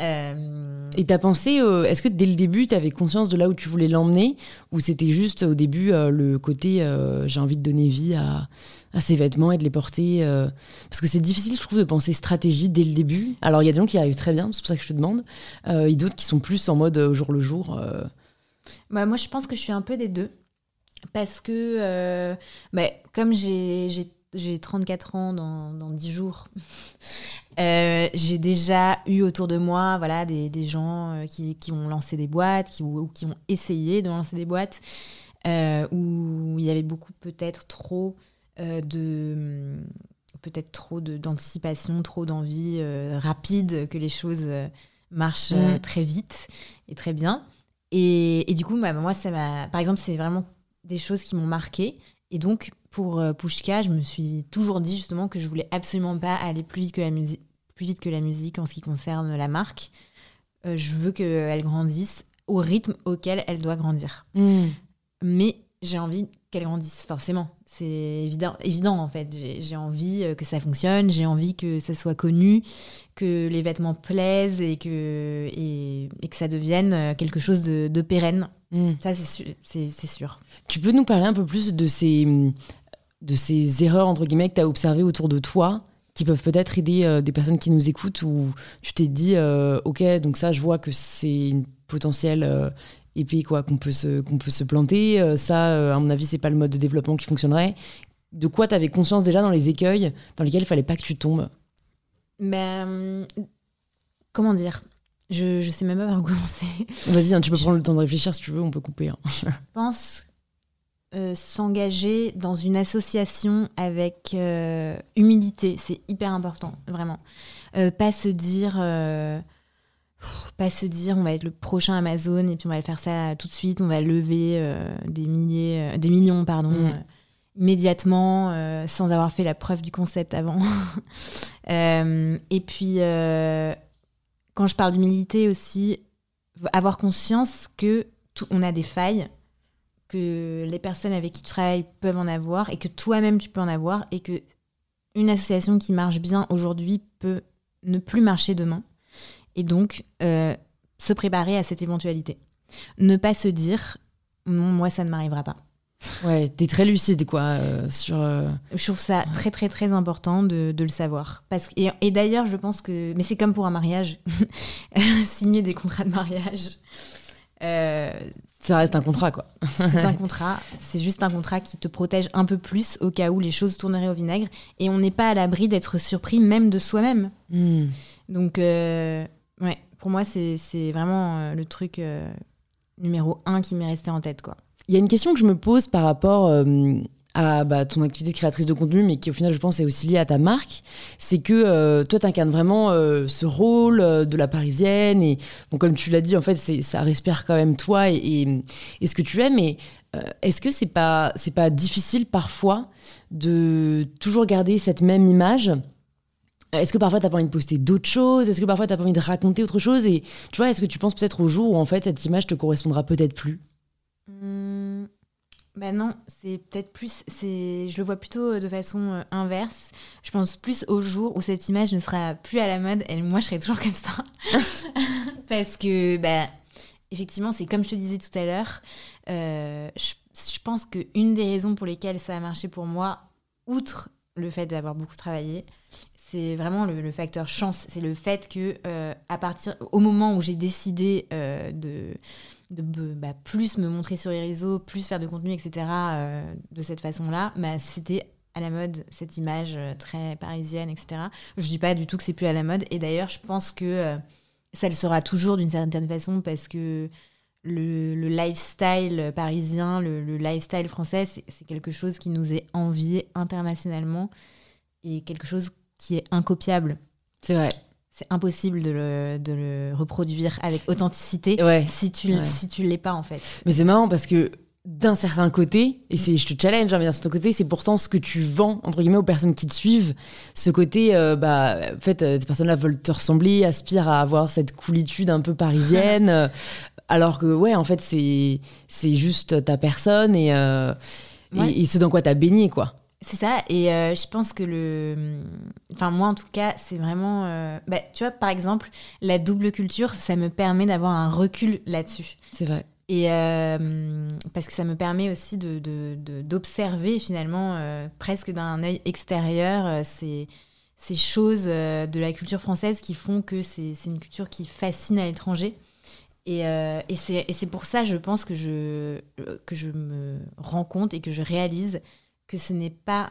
Euh,
Et t'as pensé, euh, est-ce que dès le début, t'avais conscience de là où tu voulais l'emmener Ou c'était juste au début euh, le côté euh, j'ai envie de donner vie à, ces vêtements et de les porter Parce que c'est difficile, je trouve, de penser stratégie dès le début. Alors il y a des gens qui arrivent très bien, c'est pour ça que je te demande. Euh, et d'autres qui sont plus en mode jour le jour.
Bah, moi, je pense que je suis un peu des deux. Parce que, bah, comme j'ai j'ai- j'ai 34 ans dans, dans 10 jours, euh, j'ai déjà eu autour de moi voilà, des, des gens euh, qui, qui ont lancé des boîtes, qui, ou, qui ont essayé de lancer des boîtes, euh, où il y avait beaucoup peut-être trop euh, de peut-être trop de- d'anticipation, trop d'envie rapide que les choses marchent
Mm.
très vite et très bien. Et, et du coup, bah, moi, ça m'a. Par exemple, c'est vraiment des choses qui m'ont marqué. Et donc, pour euh, Pushka, je me suis toujours dit justement que je voulais absolument pas aller plus vite que la musique, plus vite que la musique en ce qui concerne la marque. Euh, je veux qu'elle grandisse au rythme auquel elle doit grandir.
Mmh.
Mais j'ai envie qu'elle grandisse, forcément. C'est évident, évident en fait. J'ai envie euh, que ça fonctionne, j'ai envie que ça soit connu, que les vêtements plaisent et que, et, et que ça devienne quelque chose de, de pérenne.
Mmh.
Ça, c'est sûr.
Tu peux nous parler un peu plus de ces, de ces erreurs, entre guillemets, que tu as observées autour de toi, qui peuvent peut-être aider euh, des personnes qui nous écoutent, où tu t'es dit, euh, OK, donc ça, je vois que c'est une potentielle euh, épée quoi, qu'on peut, se, qu'on peut se planter. Euh, ça, à mon avis, c'est pas le mode de développement qui fonctionnerait. De quoi tu avais conscience déjà dans les écueils dans lesquels il fallait pas que tu tombes?
Mais comment dire? Je, je sais même pas par où commencer.
Vas-y, hein, tu peux prendre le temps de réfléchir si tu veux, on peut couper. hein.
Je pense euh, s'engager dans une association avec euh, humilité, c'est hyper important, vraiment. Euh, pas se dire, pas se dire, on va être le prochain Amazon et puis on va le faire ça tout de suite, on va lever des milliers, des millions, pardon.
Mm.
immédiatement sans avoir fait la preuve du concept avant. Et puis, quand je parle d'humilité aussi, avoir conscience que tout- on a des failles, que les personnes avec qui tu travailles peuvent en avoir et que toi-même tu peux en avoir et que une association qui marche bien aujourd'hui peut ne plus marcher demain. Et donc, euh, se préparer à cette éventualité. Ne pas se dire, non, moi ça ne m'arrivera pas.
Ouais, t'es très lucide, quoi, euh, sur. euh,
Je trouve ça très très très important de, de le savoir. Parce que, et, et d'ailleurs, je pense que... Mais c'est comme pour un mariage. Signer des contrats de mariage. euh,
Ça reste un contrat, quoi.
c'est un contrat. C'est juste un contrat qui te protège un peu plus au cas où les choses tourneraient au vinaigre. Et on n'est pas à l'abri d'être surpris même de soi-même.
Hmm.
Donc, euh, ouais, pour moi, c'est vraiment euh, le truc euh, numéro un qui m'est resté en tête, quoi.
Il y a une question que je me pose par rapport euh, à bah, ton activité de créatrice de contenu, mais qui au final, je pense, est aussi liée à ta marque. C'est que euh, toi, tu incarnes vraiment euh, ce rôle euh, de la parisienne. Et bon, comme tu l'as dit, en fait, ça respire quand même toi et, et- et ce que tu es. Mais euh, est-ce que c'est pas, c'est pas difficile parfois de toujours garder cette même image? Est-ce que parfois t'as pas envie de poster d'autres choses? Est-ce que parfois t'as pas envie de raconter autre chose? Et tu vois, est-ce que tu penses peut-être au jour où en fait cette image te correspondra peut-être plus?
Hmm, bah non, c'est peut-être plus. C'est, je le vois plutôt euh, de façon euh, inverse. Je pense plus au jour où cette image ne sera plus à la mode et moi je serai toujours comme ça. Parce que, bah, effectivement, c'est comme je te disais tout à l'heure. euh, je, je pense qu'une des raisons pour lesquelles ça a marché pour moi, outre le fait d'avoir beaucoup travaillé, c'est vraiment le, facteur chance. C'est le fait que euh, à partir, au moment où j'ai décidé euh, de, bah, plus me montrer sur les réseaux, plus faire de contenu, etc. Euh, de cette façon-là, bah, c'était à la mode cette image très parisienne, etc. Je dis pas du tout que c'est plus à la mode. Et d'ailleurs, je pense que ça le sera toujours d'une certaine façon parce que le, le lifestyle parisien, le, le lifestyle français, c'est quelque chose qui nous est envié internationalement et quelque chose qui est incopiable.
C'est vrai.
C'est impossible de le, de le, reproduire avec authenticité si tu ne si tu l'es pas en fait.
Mais c'est marrant parce que d'un certain côté, et c'est, je te challenge, hein, mais d'un certain côté, c'est pourtant ce que tu vends, entre guillemets, aux personnes qui te suivent. Ce côté, euh, bah, en fait, euh, ces personnes-là veulent te ressembler, aspirent à avoir cette coolitude un peu parisienne, euh, alors que, ouais, en fait, c'est, c'est juste ta personne et, et, et, ce dans quoi t'as baigné, quoi.
C'est ça, et euh, je pense que le. Enfin, moi en tout cas, c'est vraiment. Euh, bah, tu vois, par exemple, la double culture, ça me permet d'avoir un recul là-dessus.
C'est vrai.
Et euh, parce que ça me permet aussi d'observer de, de, finalement, presque d'un œil extérieur, ces, ces choses de la culture française qui font que c'est une culture qui fascine à l'étranger. Et, et c'est pour ça, je pense, que je, que je me rends compte et que je réalise que ce n'est pas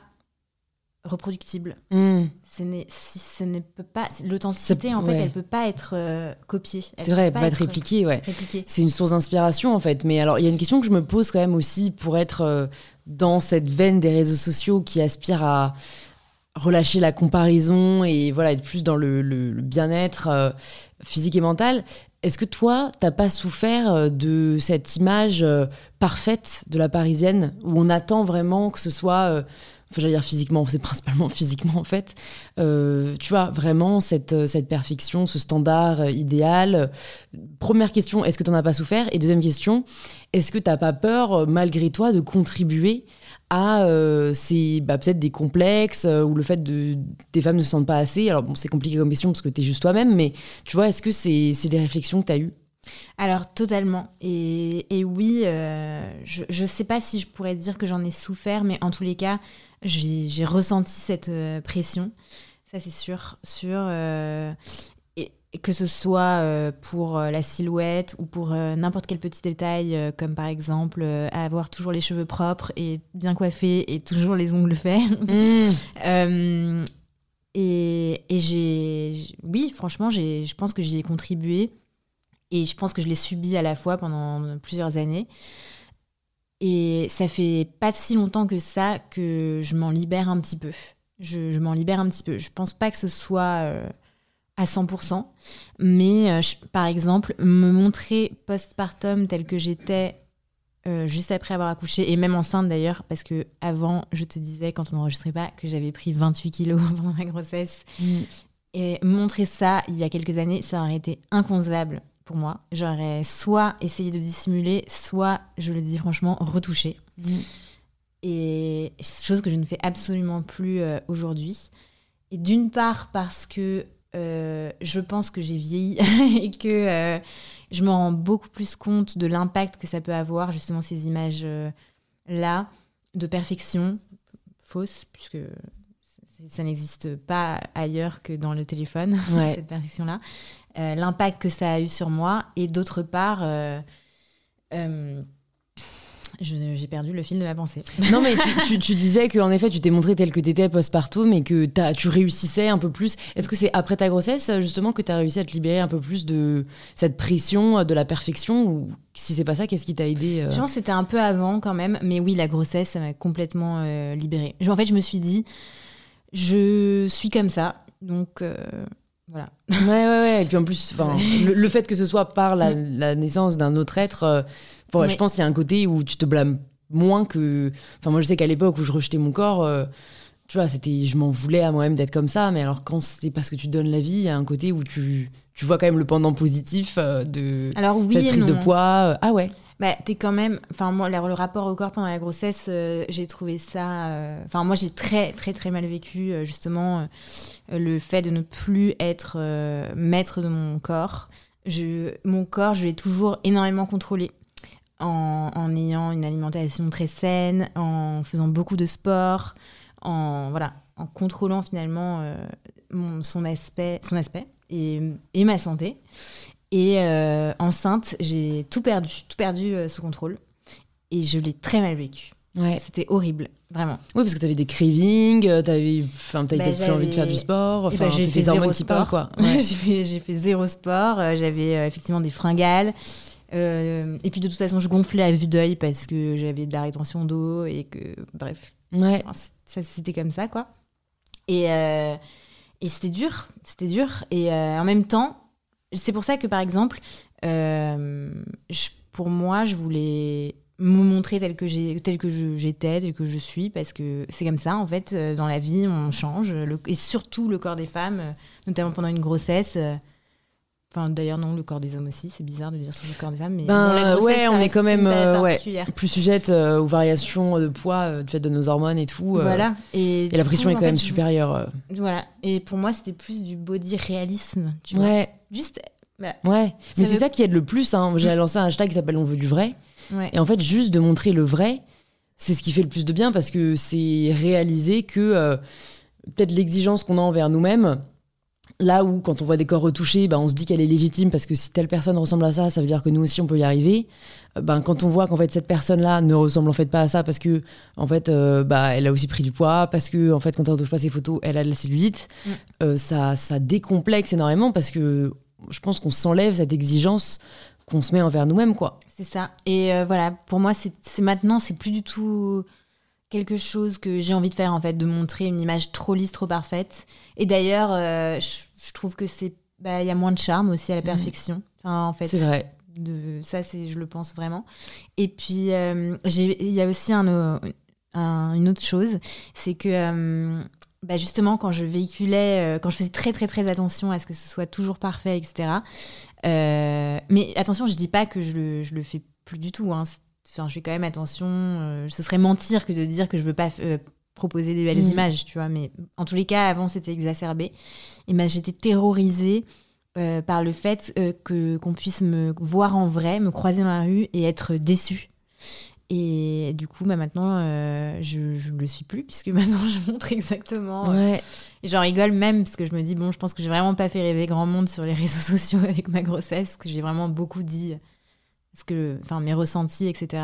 reproductible.
Hmm.
Ce si ce ne peut pas l'authenticité en fait, elle peut pas être euh, copiée.
C'est vrai, elle peut pas être répliquée, ouais. C'est une source d'inspiration en fait. Mais alors, il y a une question que je me pose quand même aussi pour être euh, dans cette veine des réseaux sociaux qui aspire à relâcher la comparaison et voilà être plus dans le, bien-être euh, physique et mental. Est-ce que toi, t'as pas souffert euh, de cette image euh, parfaite de la parisienne où on attend vraiment que ce soit, euh, enfin, j'allais dire physiquement, c'est principalement physiquement en fait, tu vois, vraiment cette, cette perfection, ce standard idéal? Première question, est-ce que t'en as pas souffert? Et deuxième question, est-ce que t'as pas peur, malgré toi, de contribuer à euh, c'est bah, peut-être des complexes euh, ou le fait de des femmes ne se sentent pas assez. Alors bon, c'est compliqué comme question parce que tu es juste toi-même, mais tu vois, est-ce que c'est des réflexions que tu as eues?
Alors totalement. Et, et oui, euh, je ne sais pas si je pourrais dire que j'en ai souffert, mais en tous les cas, j'ai ressenti cette pression, ça c'est sûr, que ce soit euh, pour euh, la silhouette ou pour euh, n'importe quel petit détail, comme par exemple avoir toujours les cheveux propres et bien coiffés et toujours les ongles faits. Mm. et, et j'ai, oui, franchement, je pense que j'y ai contribué et je pense que je l'ai subi à la fois pendant plusieurs années. Et ça fait pas si longtemps que ça que je m'en libère un petit peu. Je, je m'en libère un petit peu. Je pense pas que ce soit à 100%. Mais euh, par exemple, me montrer postpartum tel que j'étais euh, juste après avoir accouché, et même enceinte d'ailleurs, parce que avant, je te disais quand on n'enregistrait pas que j'avais pris 28 kilos pendant ma grossesse. Mm. Et montrer ça il y a quelques années, ça aurait été inconcevable pour moi. J'aurais soit essayé de dissimuler, soit, je le dis franchement, retouché. Mm. Et chose que je ne fais absolument plus euh, aujourd'hui. Et d'une part parce que euh, je pense que j'ai vieilli et que euh, je me rends beaucoup plus compte de l'impact que ça peut avoir, justement, ces images-là, euh, de perfection fausse, puisque ça n'existe pas ailleurs que dans le téléphone, cette perfection-là. l'impact que ça a eu sur moi, et d'autre part, j'ai perdu le fil de ma pensée.
Non, mais tu, tu, disais qu'en effet, tu t'es montré tel que tu étais postpartum et que as, tu réussissais un peu plus. Est-ce que c'est après ta grossesse, justement, que tu as réussi à te libérer un peu plus de cette pression, de la perfection? Ou si c'est pas ça, qu'est-ce qui t'a aidé
euh? Je pense que c'était un peu avant quand même. Mais oui, la grossesse, m'a complètement euh, libérée. En fait, je me suis dit, je suis comme ça. Donc. Euh, voilà.
Ouais, ouais, ouais. Et puis en plus, le, le, fait que ce soit par la, la naissance d'un autre être, je pense qu'il y a un côté où tu te blâmes moins que. Enfin, moi, je sais qu'à l'époque où je rejetais mon corps, euh, tu vois, c'était, je m'en voulais à moi-même d'être comme ça. Mais alors, quand c'est parce que tu donnes la vie, il y a un côté où tu, tu vois quand même le pendant positif euh, de
alors, oui
cette prise de poids. Euh, ah ouais.
Bah, t'es quand même. Enfin, moi, le, rapport au corps pendant la grossesse, j'ai trouvé ça. Enfin, moi, j'ai très, très, très mal vécu, justement, le fait de ne plus être maître de mon corps. Je, mon corps, je l'ai toujours énormément contrôlé en, ayant une alimentation très saine, en faisant beaucoup de sport, en, voilà, en contrôlant finalement euh, mon, son aspect, son aspect et, et ma santé. Et euh, enceinte, j'ai tout perdu, tout perdu euh, sous contrôle. Et je l'ai très mal vécu.
Ouais.
C'était horrible, vraiment.
Oui, parce que t'avais des cravings, euh, t'avais, enfin,
Bah,
plus envie de faire du sport. Enfin,
j'ai fait zéro sport.
quoi. Ouais.
j'ai fait, zéro sport. J'avais effectivement des fringales. Euh, et puis de toute façon, je gonflais à vue d'œil parce que j'avais de la rétention d'eau et que, bref,
Ouais.
Ça c'était comme ça quoi. Et, euh, et c'était dur c'était dur. Et euh, en même temps c'est pour ça que par exemple je- pour moi je voulais me montrer tel que j'ai tel que je- j'étais tel que je suis parce que c'est comme ça en fait dans la vie on change. Le- et surtout le corps des femmes notamment pendant une grossesse Enfin, d'ailleurs, non, le corps des hommes aussi, c'est bizarre de dire sur le corps des femmes, mais
Ben,
bon, la grossesse,
ouais, on est quand même, euh, ouais. Plus sujette euh, aux variations de poids euh, du fait de nos hormones et tout.
Voilà. Et,
la pression
coup,
est quand même
fait,
supérieure.
Voilà. Et pour moi, c'était plus du body réalisme. Tu vois.
Ouais,
Juste. bah,
ouais. Mais c'est
veut-
ça qui aide le plus. Hein. J'ai lancé un hashtag qui s'appelle On veut du vrai.
ouais.
Et en fait, juste de montrer le vrai, c'est ce qui fait le plus de bien parce que c'est réaliser que peut-être l'exigence qu'on a envers nous-mêmes, là où quand on voit des corps retouchés, ben, on se dit qu'elle est légitime parce que si telle personne ressemble à ça, ça veut dire que nous aussi on peut y arriver. Euh, Ben, quand on voit qu'en fait cette personne-là ne ressemble en fait pas à ça parce que en fait euh, bah, elle a aussi pris du poids, parce que en fait quand elle retouche pas ses photos, elle a de la cellulite,
Mm.
euh, ça, ça décomplexe énormément parce que je pense qu'on s'enlève cette exigence qu'on se met envers nous-mêmes quoi.
C'est ça. Et euh, voilà, pour moi, c'est c'est maintenant, c'est plus du tout quelque chose que j'ai envie de faire, en fait, de montrer une image trop lisse, trop parfaite. Et d'ailleurs, euh, je, je trouve que c'est. bah, Il y a moins de charme aussi à la perfection. Enfin, en fait,
C'est vrai.
de ça c'est je le pense vraiment et puis euh, il y a aussi un, euh, un- une autre chose c'est que euh, bah, justement quand je véhiculais quand je faisais très très très attention à ce que ce soit toujours parfait etc mais attention je dis pas que je le, je le fais plus du tout hein. Enfin je fais quand même attention euh, ce serait mentir que de dire que je veux pas euh, proposer des belles
Mhm.
images tu vois mais en tous les cas avant c'était exacerbé et ben j'étais terrorisée euh, par le fait que qu'on puisse me voir en vrai, me croiser dans la rue et être déçue. Et du coup, bah, maintenant, euh, je ne le suis plus, puisque maintenant, je montre exactement. euh,
Ouais.
Et j'en rigole même, parce que je me dis, bon, je pense que j'ai vraiment pas fait rêver grand monde sur les réseaux sociaux avec ma grossesse, que j'ai vraiment beaucoup dit ce que, enfin, mes ressentis, etc.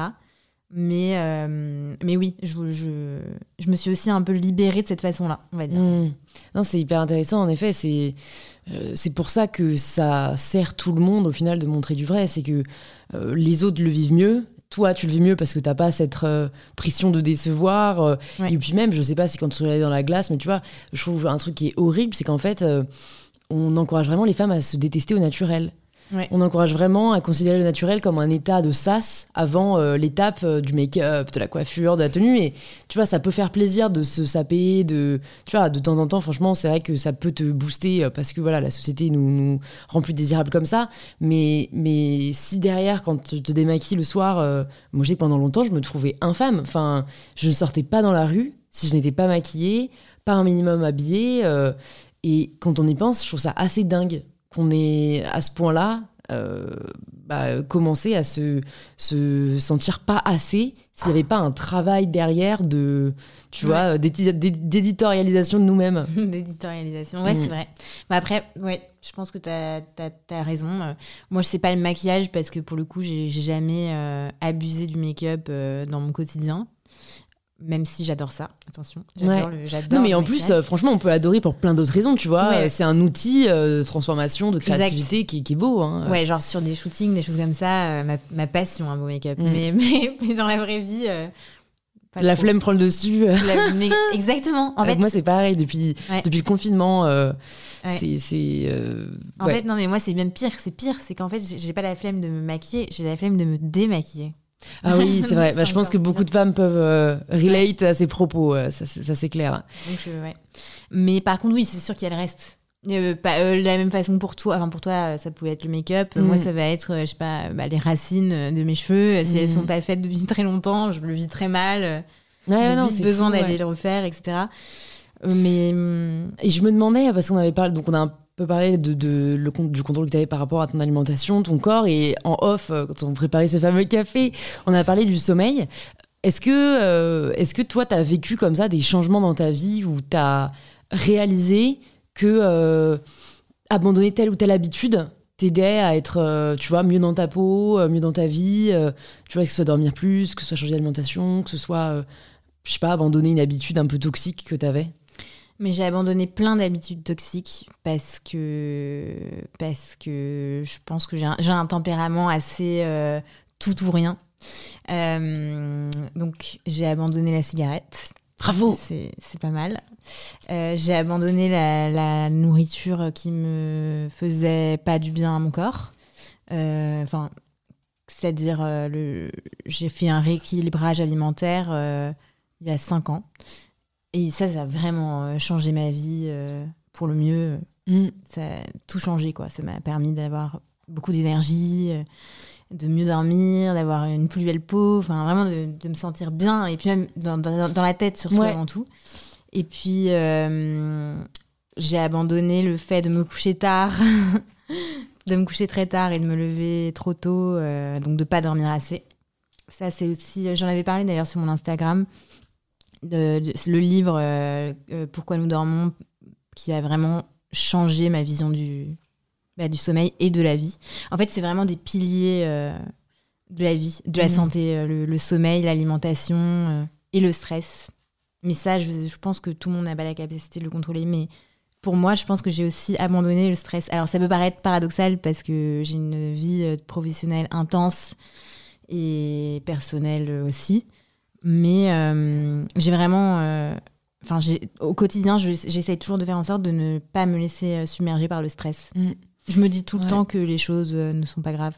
Mais, euh, mais oui, je, je, je me suis aussi un peu libérée de cette façon-là, on va dire.
Mm. Non, c'est hyper intéressant, en effet. C'est euh, c'est pour ça que ça sert tout le monde, au final, de montrer du vrai. C'est que euh, les autres le vivent mieux. Toi, tu le vis mieux parce que t'as pas cette pression de décevoir.
Ouais.
Et puis même, je sais pas si quand tu regardes dans la glace, mais tu vois, je trouve un truc qui est horrible, c'est qu'en fait, on encourage vraiment les femmes à se détester au naturel. On encourage vraiment à considérer le naturel comme un état de sas avant euh, l'étape euh, du make-up, de la coiffure, de la tenue. Et tu vois, ça peut faire plaisir de se saper, de, tu vois, de temps en temps, franchement, c'est vrai que ça peut te booster euh, parce que voilà, la société nous, nous rend plus désirables comme ça. Mais, mais si derrière, quand tu te démaquilles le soir, moi, que pendant longtemps, je me trouvais infâme. Enfin, je ne sortais pas dans la rue si je n'étais pas maquillée, pas un minimum habillée. et quand on y pense, je trouve ça assez dingue qu'on ait à ce point-là euh, bah, commencé à se, se sentir pas assez s'il n'y avait pas un travail derrière de, tu
Ouais.
vois, d'édi- d'édi- d'éditorialisation de nous-mêmes.
D'éditorialisation, ouais,
Mm.
c'est vrai. Mais après, ouais, je pense que tu as, raison. Euh, Moi, je sais pas le maquillage parce que pour le coup, j'ai j'ai jamais euh, abusé du make-up euh, dans mon quotidien. Même si j'adore ça, attention. J'adore le
Non, mais
le
en plus, euh, franchement, on peut adorer pour plein d'autres raisons, tu vois.
Ouais.
Euh, C'est un outil euh, de transformation, de créativité qui, qui est beau. Hein.
Ouais, genre sur des shootings, des choses comme ça, euh, ma, ma passion, un beau make-up.
Mm.
Mais, mais, mais dans la vraie vie. pas
La
trop.
flemme prend le dessus.
La- mais- exactement. En fait,
moi, c'est pareil. Depuis,
Ouais.
depuis le confinement, c'est.
En fait, non, mais moi, c'est même pire. C'est pire. C'est qu'en fait, j'ai pas la flemme de me maquiller, j'ai la flemme de me démaquiller.
Ah oui, c'est vrai. Bah, je pense que beaucoup de femmes peuvent euh, relate à ces propos. euh, ça, c'est- ça, c'est clair.
Donc, ouais. Mais par contre, oui, c'est sûr qu'il y a le reste. Euh, pas, euh, de la même façon pour toi. Enfin, pour toi, euh, ça pouvait être le make-up.
Mm.
Moi, ça va être, euh, je sais pas, bah, les racines euh, de mes cheveux. Si elles
Mm.
sont pas faites depuis très longtemps, je le vis très mal. euh,
Ouais,
J'ai besoin d'aller
ouais.
le refaire, etc. Euh, Mais hum,
Et je me demandais, parce qu'on avait parlé, donc on a un peu parlé de, du contrôle que tu avais par rapport à ton alimentation, ton corps, et en off, euh, quand on préparait ce fameux café, on a parlé du sommeil. Est-ce que, euh, est-ce que toi, tu as vécu comme ça des changements dans ta vie où tu as réalisé que abandonner telle ou telle habitude t'aidait à être, tu vois, mieux dans ta peau, mieux dans ta vie, tu vois, que ce soit dormir plus, que ce soit changer d'alimentation, que ce soit, je sais pas, abandonner une habitude un peu toxique que t'avais?
Mais j'ai abandonné plein d'habitudes toxiques parce que, parce que je pense que j'ai un, un, tempérament assez euh, tout ou rien. Euh, donc j'ai abandonné la cigarette.
Bravo
C'est pas mal. Euh, j'ai abandonné la, la, nourriture qui me faisait pas du bien à mon corps. Enfin, c'est-à-dire, j'ai fait un rééquilibrage alimentaire il y a cinq ans. Et ça, ça a vraiment euh, changé ma vie euh, pour le mieux. Mm. Ça a tout changé, quoi. Ça m'a permis d'avoir beaucoup d'énergie, euh, de mieux dormir, d'avoir une plus belle peau, enfin vraiment de, me sentir bien, et puis même dans, dans, la tête surtout avant tout. Et puis, j'ai abandonné le fait de me coucher tard, de me coucher très tard et de me lever trop tôt, donc de pas dormir assez. Ça, c'est aussi, j'en avais parlé d'ailleurs sur mon Instagram le livre euh, euh, Pourquoi nous dormons, qui a vraiment changé ma vision du, bah, du sommeil et de la vie. En fait, c'est vraiment des piliers euh, de la vie, de la mmh. santé, le, sommeil, l'alimentation et le stress. Mais ça, je, pense que tout le monde n'a pas la capacité de le contrôler. Mais pour moi, je pense que j'ai aussi abandonné le stress. Alors, ça peut paraître paradoxal parce que j'ai une vie professionnelle intense et personnelle aussi. Mais euh, j'ai vraiment. Euh, enfin, au quotidien, j'essaye toujours de faire en sorte de ne pas me laisser euh, submerger par le stress. Mm. Je me dis tout le temps que les choses ne sont pas graves.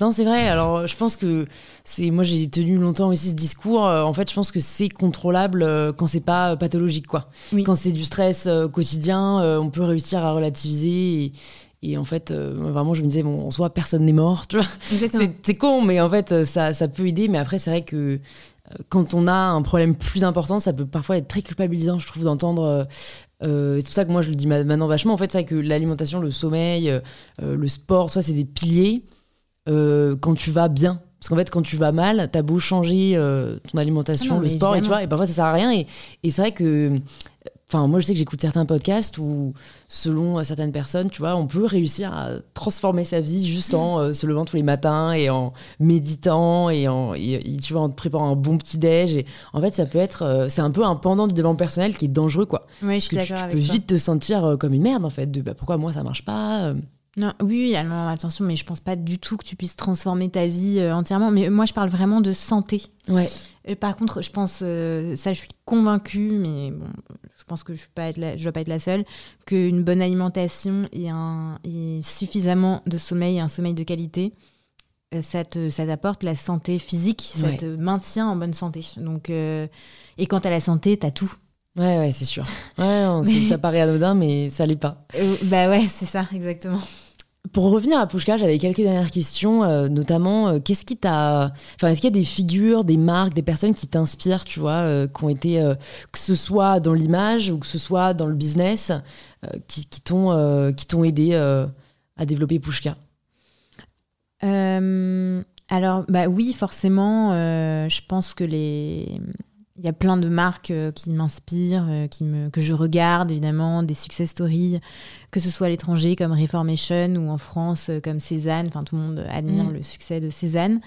Non, c'est vrai. Alors, je pense que c'est. Moi, j'ai tenu longtemps aussi ce discours. En fait, je pense que c'est contrôlable quand c'est pas pathologique, quoi. Quand c'est du stress quotidien, on peut réussir à relativiser. Et, en fait, vraiment, je me disais, bon, en soi, personne n'est mort, tu vois. C'est con, mais en fait, ça, ça peut aider. Mais après, c'est vrai que quand on a un problème plus important, ça peut parfois être très culpabilisant, je trouve, d'entendre. Euh, euh, c'est pour ça que moi je le dis maintenant vachement. En fait, c'est que l'alimentation, le sommeil, euh, le sport, ça c'est des piliers quand tu vas bien. Parce qu'en fait, quand tu vas mal, t'as beau changer ton alimentation, le sport, et, tu vois, et parfois ça sert à rien. Et, et c'est vrai que Enfin, moi, je sais que j'écoute certains podcasts où, selon certaines personnes, tu vois, on peut réussir à transformer sa vie juste en euh, se levant tous les matins et en méditant et en, tu vois, en préparant un bon petit déj. Et en fait, ça peut être, euh, c'est un peu un pendant du développement personnel qui est dangereux, quoi.
Oui, je suis d'accord.
Tu, tu peux vite te sentir euh, comme une merde, en fait, de bah, pourquoi moi ça marche pas.
Non, oui, alors attention, mais je pense pas du tout que tu puisses transformer ta vie entièrement. Mais moi, je parle vraiment de santé.
Ouais.
Et par contre, je pense, ça, je suis convaincue, mais bon, pense que je ne dois pas être la seule, qu'une bonne alimentation et, un, suffisamment de sommeil, un sommeil de qualité, euh, ça t'apporte la santé physique, ça te maintient en bonne santé. Donc, euh, et quant à la santé, tu as tout.
Ouais, ouais, c'est sûr. Ouais, ça paraît anodin, mais ça l'est pas.
Euh, bah ouais, c'est ça, exactement.
Pour revenir à Pushka, j'avais quelques dernières questions, euh, notamment euh, qu'est-ce qui t'a, enfin est-ce qu'il y a des figures, des marques, des personnes qui t'inspirent, tu vois, euh, qui ont été, que ce soit dans l'image ou que ce soit dans le business, qui, t'ont, qui t'ont aidé à développer Pushka
Alors bah oui, forcément, je pense que les il y a plein de marques euh, qui m'inspirent, euh, qui me, que je regarde évidemment, des success stories, que ce soit à l'étranger comme Reformation ou en France euh, comme Cézanne. Enfin, tout le monde admire mm. le succès de Cézanne.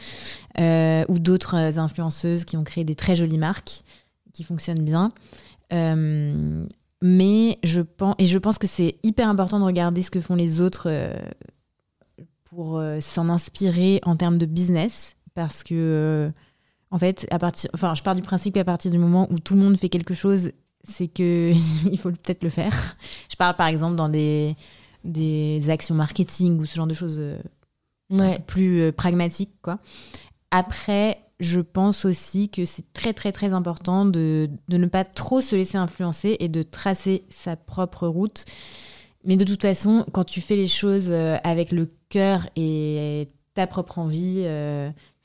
ou d'autres influenceuses qui ont créé des très jolies marques qui fonctionnent bien. mais je pense, et je pense que c'est hyper important de regarder ce que font les autres pour s'en inspirer en termes de business parce que en fait, à partir, enfin, je pars du principe qu'à partir du moment où tout le monde fait quelque chose, c'est que il faut peut-être le faire. Je parle par exemple dans des, des actions marketing ou ce genre de choses euh, plus euh, pragmatiques, quoi. Après, je pense aussi que c'est très très très important de, de, ne pas trop se laisser influencer et de tracer sa propre route. Mais de toute façon, quand tu fais les choses euh, avec le cœur et ta propre envie,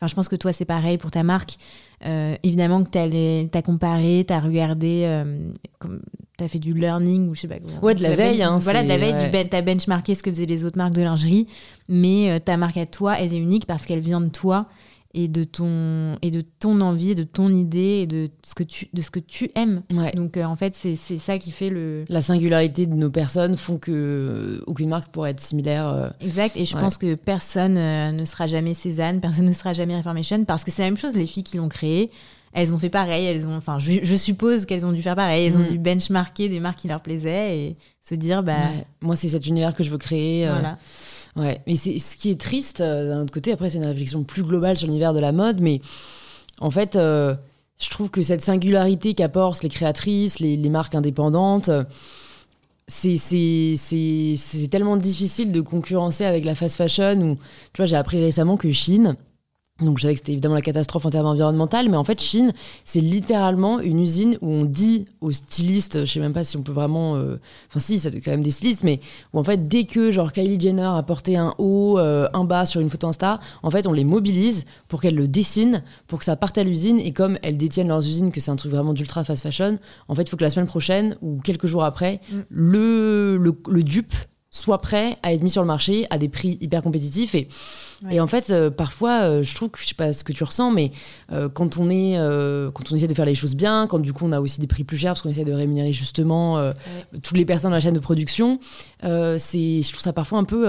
Enfin, je pense que toi, c'est pareil pour ta marque. Euh, évidemment que tu as, comparé, tu as regardé, euh, tu as fait du learning ou je sais pas
comment. Ouais, de la veille. Hein,
voilà, de la veille, tu as benchmarké ce que faisaient les autres marques de lingerie. Mais euh, ta marque à toi, elle est unique parce qu'elle vient de toi et de ton et de ton envie, de ton idée et de ce que tu de ce que tu aimes.
Ouais.
Donc euh, en fait, c'est c'est ça qui fait le
La singularité de nos personnes font que euh, aucune marque pourrait être similaire. euh.
exact. Et je
Ouais.
pense que personne euh, ne sera jamais Cézanne, personne ne sera jamais Reformation parce que c'est la même chose. Les filles qui l'ont créé, elles ont fait pareil. Elles ont, enfin, je, je suppose qu'elles ont dû faire pareil. Elles ont
Mm.
dû benchmarker des marques qui leur plaisaient et se dire bah
Ouais. Moi, c'est cet univers que je veux créer.
voilà.
Ouais, mais c'est ce qui est triste euh, d'un autre côté. Après, c'est une réflexion plus globale sur l'univers de la mode, mais en fait, euh, je trouve que cette singularité qu'apportent les créatrices, les, marques indépendantes, euh, c'est c'est tellement difficile de concurrencer avec la fast fashion. Où, tu vois, j'ai appris récemment que Chine. Donc je savais que c'était évidemment la catastrophe en termes environnementaux, mais en fait Chine, c'est littéralement une usine où on dit aux stylistes, je sais même pas si on peut vraiment, euh, enfin si, ça doit être quand même des stylistes, mais où en fait dès que genre Kylie Jenner a porté un haut, euh, un bas sur une photo Insta, en fait on les mobilise pour qu'elles le dessinent, pour que ça parte à l'usine et comme elles détiennent leurs usines, que c'est un truc vraiment d'ultra fast fashion, en fait il faut que la semaine prochaine ou quelques jours après,
Mm.
le, le, le dupe soit prêt à être mis sur le marché à des prix hyper compétitifs et
Ouais.
et en fait, euh, parfois, euh, je trouve que je sais pas ce que tu ressens, mais euh, quand on est, quand on essaie de faire les choses bien, quand du coup on a aussi des prix plus chers parce qu'on essaie de rémunérer justement euh, toutes les personnes dans la chaîne de production, c'est, je trouve ça parfois un peu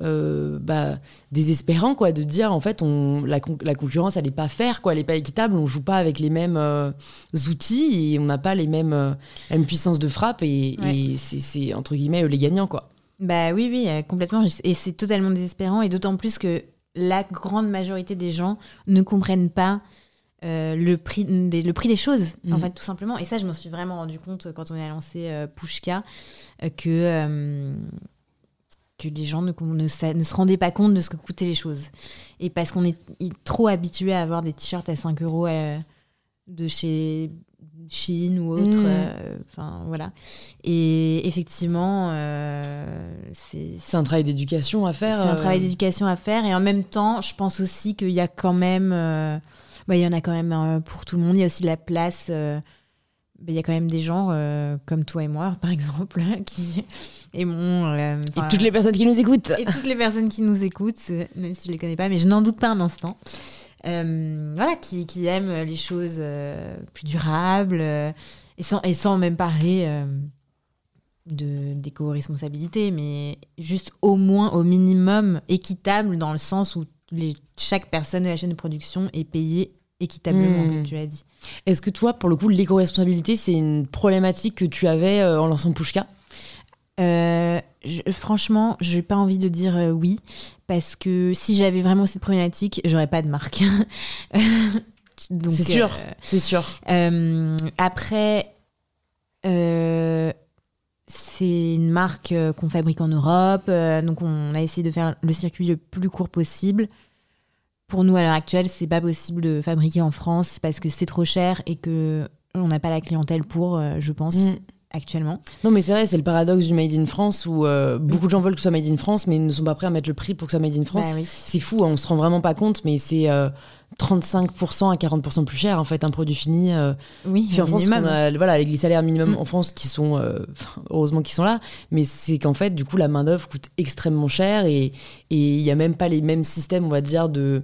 euh, bah, désespérant quoi, de dire en fait on, la, con- la concurrence elle est pas fair quoi, elle est pas équitable, on joue pas avec les mêmes euh, outils et on n'a pas les mêmes, euh, la même puissance de frappe et,
Ouais.
et c'est, entre guillemets les gagnants quoi.
Bah oui, oui, euh, complètement. Et c'est totalement désespérant. Et d'autant plus que la grande majorité des gens ne comprennent pas euh, le, prix des, le prix des choses, en
Mhm.
fait, tout simplement. Et ça, je m'en suis vraiment rendu compte quand on a lancé euh, Pushka, euh, que, que les gens ne, ne, se rendaient pas compte de ce que coûtaient les choses. Et parce qu'on est i- trop habitué à avoir des t-shirts à 5 euros de chez Chine ou autre.
Mhm.
euh, Enfin, voilà. Et effectivement, euh, c'est
C'est un travail d'éducation à faire.
c'est un
euh,
travail d'éducation à faire. Et en même temps, je pense aussi qu'il y a quand même. euh, bah, il y en a quand même euh, pour tout le monde. Il y a aussi de la place. euh, bah, il y a quand même des gens euh, comme toi et moi, par exemple, qui aimons. euh,
Et toutes les personnes qui nous écoutent.
et toutes les personnes qui nous écoutent, euh, même si je les connais pas, mais je n'en doute pas un instant. Euh, voilà, qui, qui aiment les choses euh, plus durables euh, et, sans, et sans même parler de d'éco-responsabilité, mais juste au moins, au minimum, équitable dans le sens où les, chaque personne de la chaîne de production est payée équitablement,
Hmm.
comme tu l'as dit.
Est-ce que toi, pour le coup, l'éco-responsabilité, c'est une problématique que tu avais en lançant Pushka?
Euh, je- franchement, j'ai pas envie de dire euh, oui, parce que si j'avais vraiment cette problématique, j'aurais pas de marque.
C'est sûr,
euh,
c'est sûr.
après, c'est une marque qu'on fabrique en Europe, donc on a essayé de faire le circuit le plus court possible. Pour nous, à l'heure actuelle, c'est pas possible de fabriquer en France parce que c'est trop cher et que on n'a pas la clientèle pour, je pense,
Mm.
Actuellement.
Non, mais c'est vrai, c'est le paradoxe du Made in France où euh, beaucoup de gens veulent que ce soit Made in France, mais ne sont pas prêts à mettre le prix pour que ce soit Made in France.
Bah oui.
C'est fou, hein, on se rend vraiment pas compte, mais c'est euh, 35% à 40% plus cher en fait un produit fini. euh,
Oui,
Puis en France,
minimum.
a voilà, les salaires minimum
Mm.
en France qui sont, euh, heureusement qu'ils sont là, mais c'est qu'en fait, du coup, la main-d'œuvre coûte extrêmement cher et et il n'y a même pas les mêmes systèmes, on va dire, de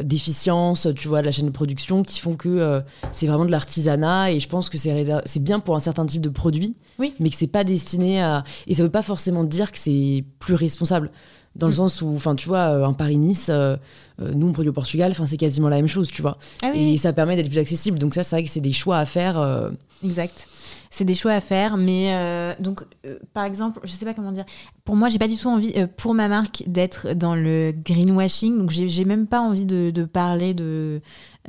d'efficience, tu vois, de la chaîne de production qui font que euh, c'est vraiment de l'artisanat et je pense que c'est bien pour un certain type de produit,
Oui.
mais que c'est pas destiné à. Et ça veut pas forcément dire que c'est plus responsable. Dans le
Mm.
sens où, enfin, tu vois, euh, un Paris-Nice, euh, euh, nous on produit au Portugal, enfin, c'est quasiment la même chose, tu vois.
Ah oui,
Et ça permet d'être plus accessible. Donc ça, c'est vrai que c'est des choix à faire. euh,
Exact. C'est des choix à faire, mais euh, donc euh, par exemple, je sais pas comment dire. Pour moi, j'ai pas du tout envie euh, pour ma marque d'être dans le greenwashing. Donc j'ai même pas envie de, de parler de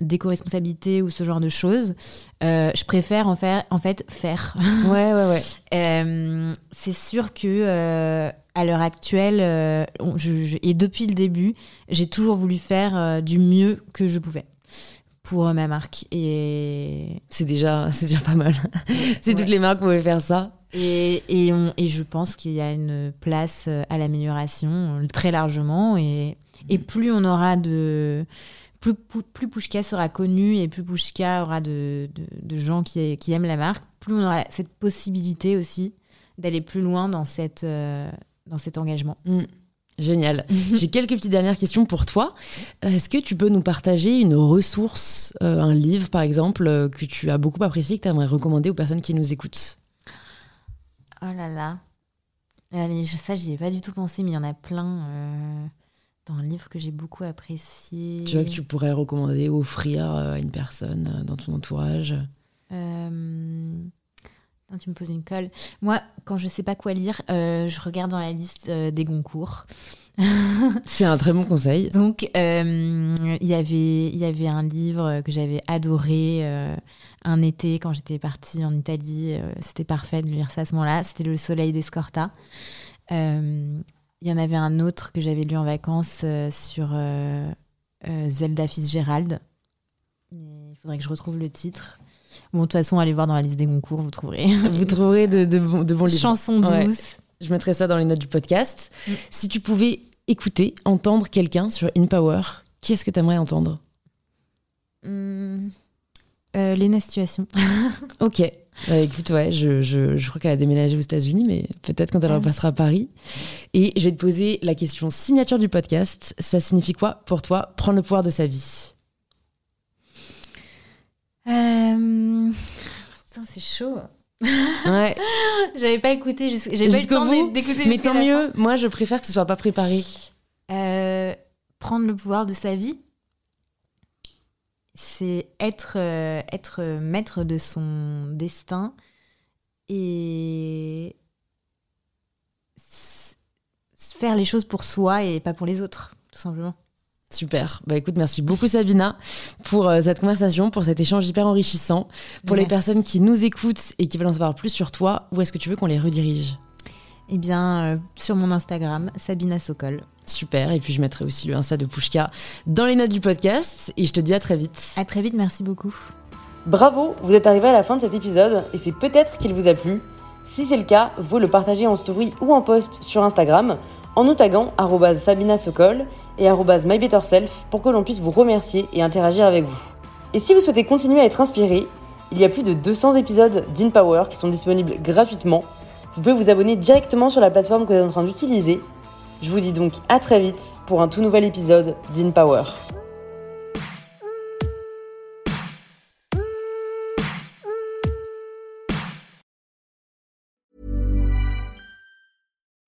d'éco-responsabilité ou ce genre de choses. Je préfère en faire en fait faire.
Ouais, ouais, ouais.
C'est sûr que à l'heure actuelle, euh, on- je- je- et depuis le début, j'ai toujours voulu faire euh, du mieux que je pouvais pour ma marque. Et
C'est déjà, c'est déjà pas mal. si
Ouais.
toutes les marques pouvaient faire ça.
Et, et, on- et je pense qu'il y a une place euh, à l'amélioration euh, très largement. Et, et plus on aura de. Plus, plus, Pushka sera connu et plus Pushka aura de, de, de gens qui, qui aiment la marque, plus on aura cette possibilité aussi d'aller plus loin dans, cette, euh, dans cet engagement.
Mm. Génial. J'ai quelques petites dernières questions pour toi. Est-ce que tu peux nous partager une ressource, euh, un livre par exemple, euh, que tu as beaucoup apprécié, que tu aimerais recommander aux personnes qui nous écoutent?
Oh là là. Allez, je- ça, j'y ai pas du tout pensé, mais il y en a plein euh, dans un livre que j'ai beaucoup apprécié.
Tu vois que tu pourrais recommander, offrir à une personne dans ton entourage?
Tu me poses une colle. Moi, quand je sais pas quoi lire, euh, je regarde dans la liste euh, des Goncourt.
C'est un très bon conseil.
Donc, euh, il y avait- il y avait un livre que j'avais adoré un été quand j'étais partie en Italie. C'était parfait de lire ça à ce moment-là. C'était Le Soleil d'Escorta. Il y en avait un autre que j'avais lu en vacances sur Zelda Fitzgerald. Mais il faudrait que je retrouve le titre. Bon, de toute façon, allez voir dans la liste des concours, vous trouverez.
Vous trouverez de, de bons, de bons livres.
Chanson
Ouais.
douce.
Je mettrai ça dans les notes du podcast.
Mm.
Si tu pouvais écouter, entendre quelqu'un sur InPower, qui est-ce que tu aimerais entendre
Hum, euh, Léna Situation.
Ok. Euh, écoute, ouais, je, je, je crois qu'elle a déménagé aux États-Unis, mais peut-être quand elle repassera à Paris. Et je vais te poser la question signature du podcast. Ça signifie quoi pour toi prendre le pouvoir de sa vie?
Euh, Putain, c'est chaud.
Ouais,
J'avais pas écouté, jus- j'ai pas eu le temps d'écouter.
mais tant mieux. Moi, je préfère que ce soit pas préparé.
Euh, prendre le pouvoir de sa vie, c'est être, euh, être maître de son destin et faire les choses pour soi et pas pour les autres, tout simplement.
Super. Bah écoute, merci beaucoup Sabina pour euh, cette conversation, pour cet échange hyper enrichissant. Pour les personnes qui nous écoutent et qui veulent en savoir plus sur toi, où est-ce que tu veux qu'on les redirige?
Eh bien, euh, sur mon Instagram, Sabina Sokol.
Super. Et puis je mettrai aussi le Insta de Pushka dans les notes du podcast. Et je te dis à très vite.
À très vite, merci beaucoup.
Bravo, vous êtes arrivé à la fin de cet épisode et c'est peut-être qu'il vous a plu. Si c'est le cas, vous pouvez le partager en story ou en post sur Instagram en nous taguant Sabina Sokol et mybetterself pour que l'on puisse vous remercier et interagir avec vous. Et si vous souhaitez continuer à être inspiré, il y a plus de 200 épisodes d'InPower qui sont disponibles gratuitement. Vous pouvez vous abonner directement sur la plateforme que vous êtes en train d'utiliser. Je vous dis donc à très vite pour un tout nouvel épisode d'InPower.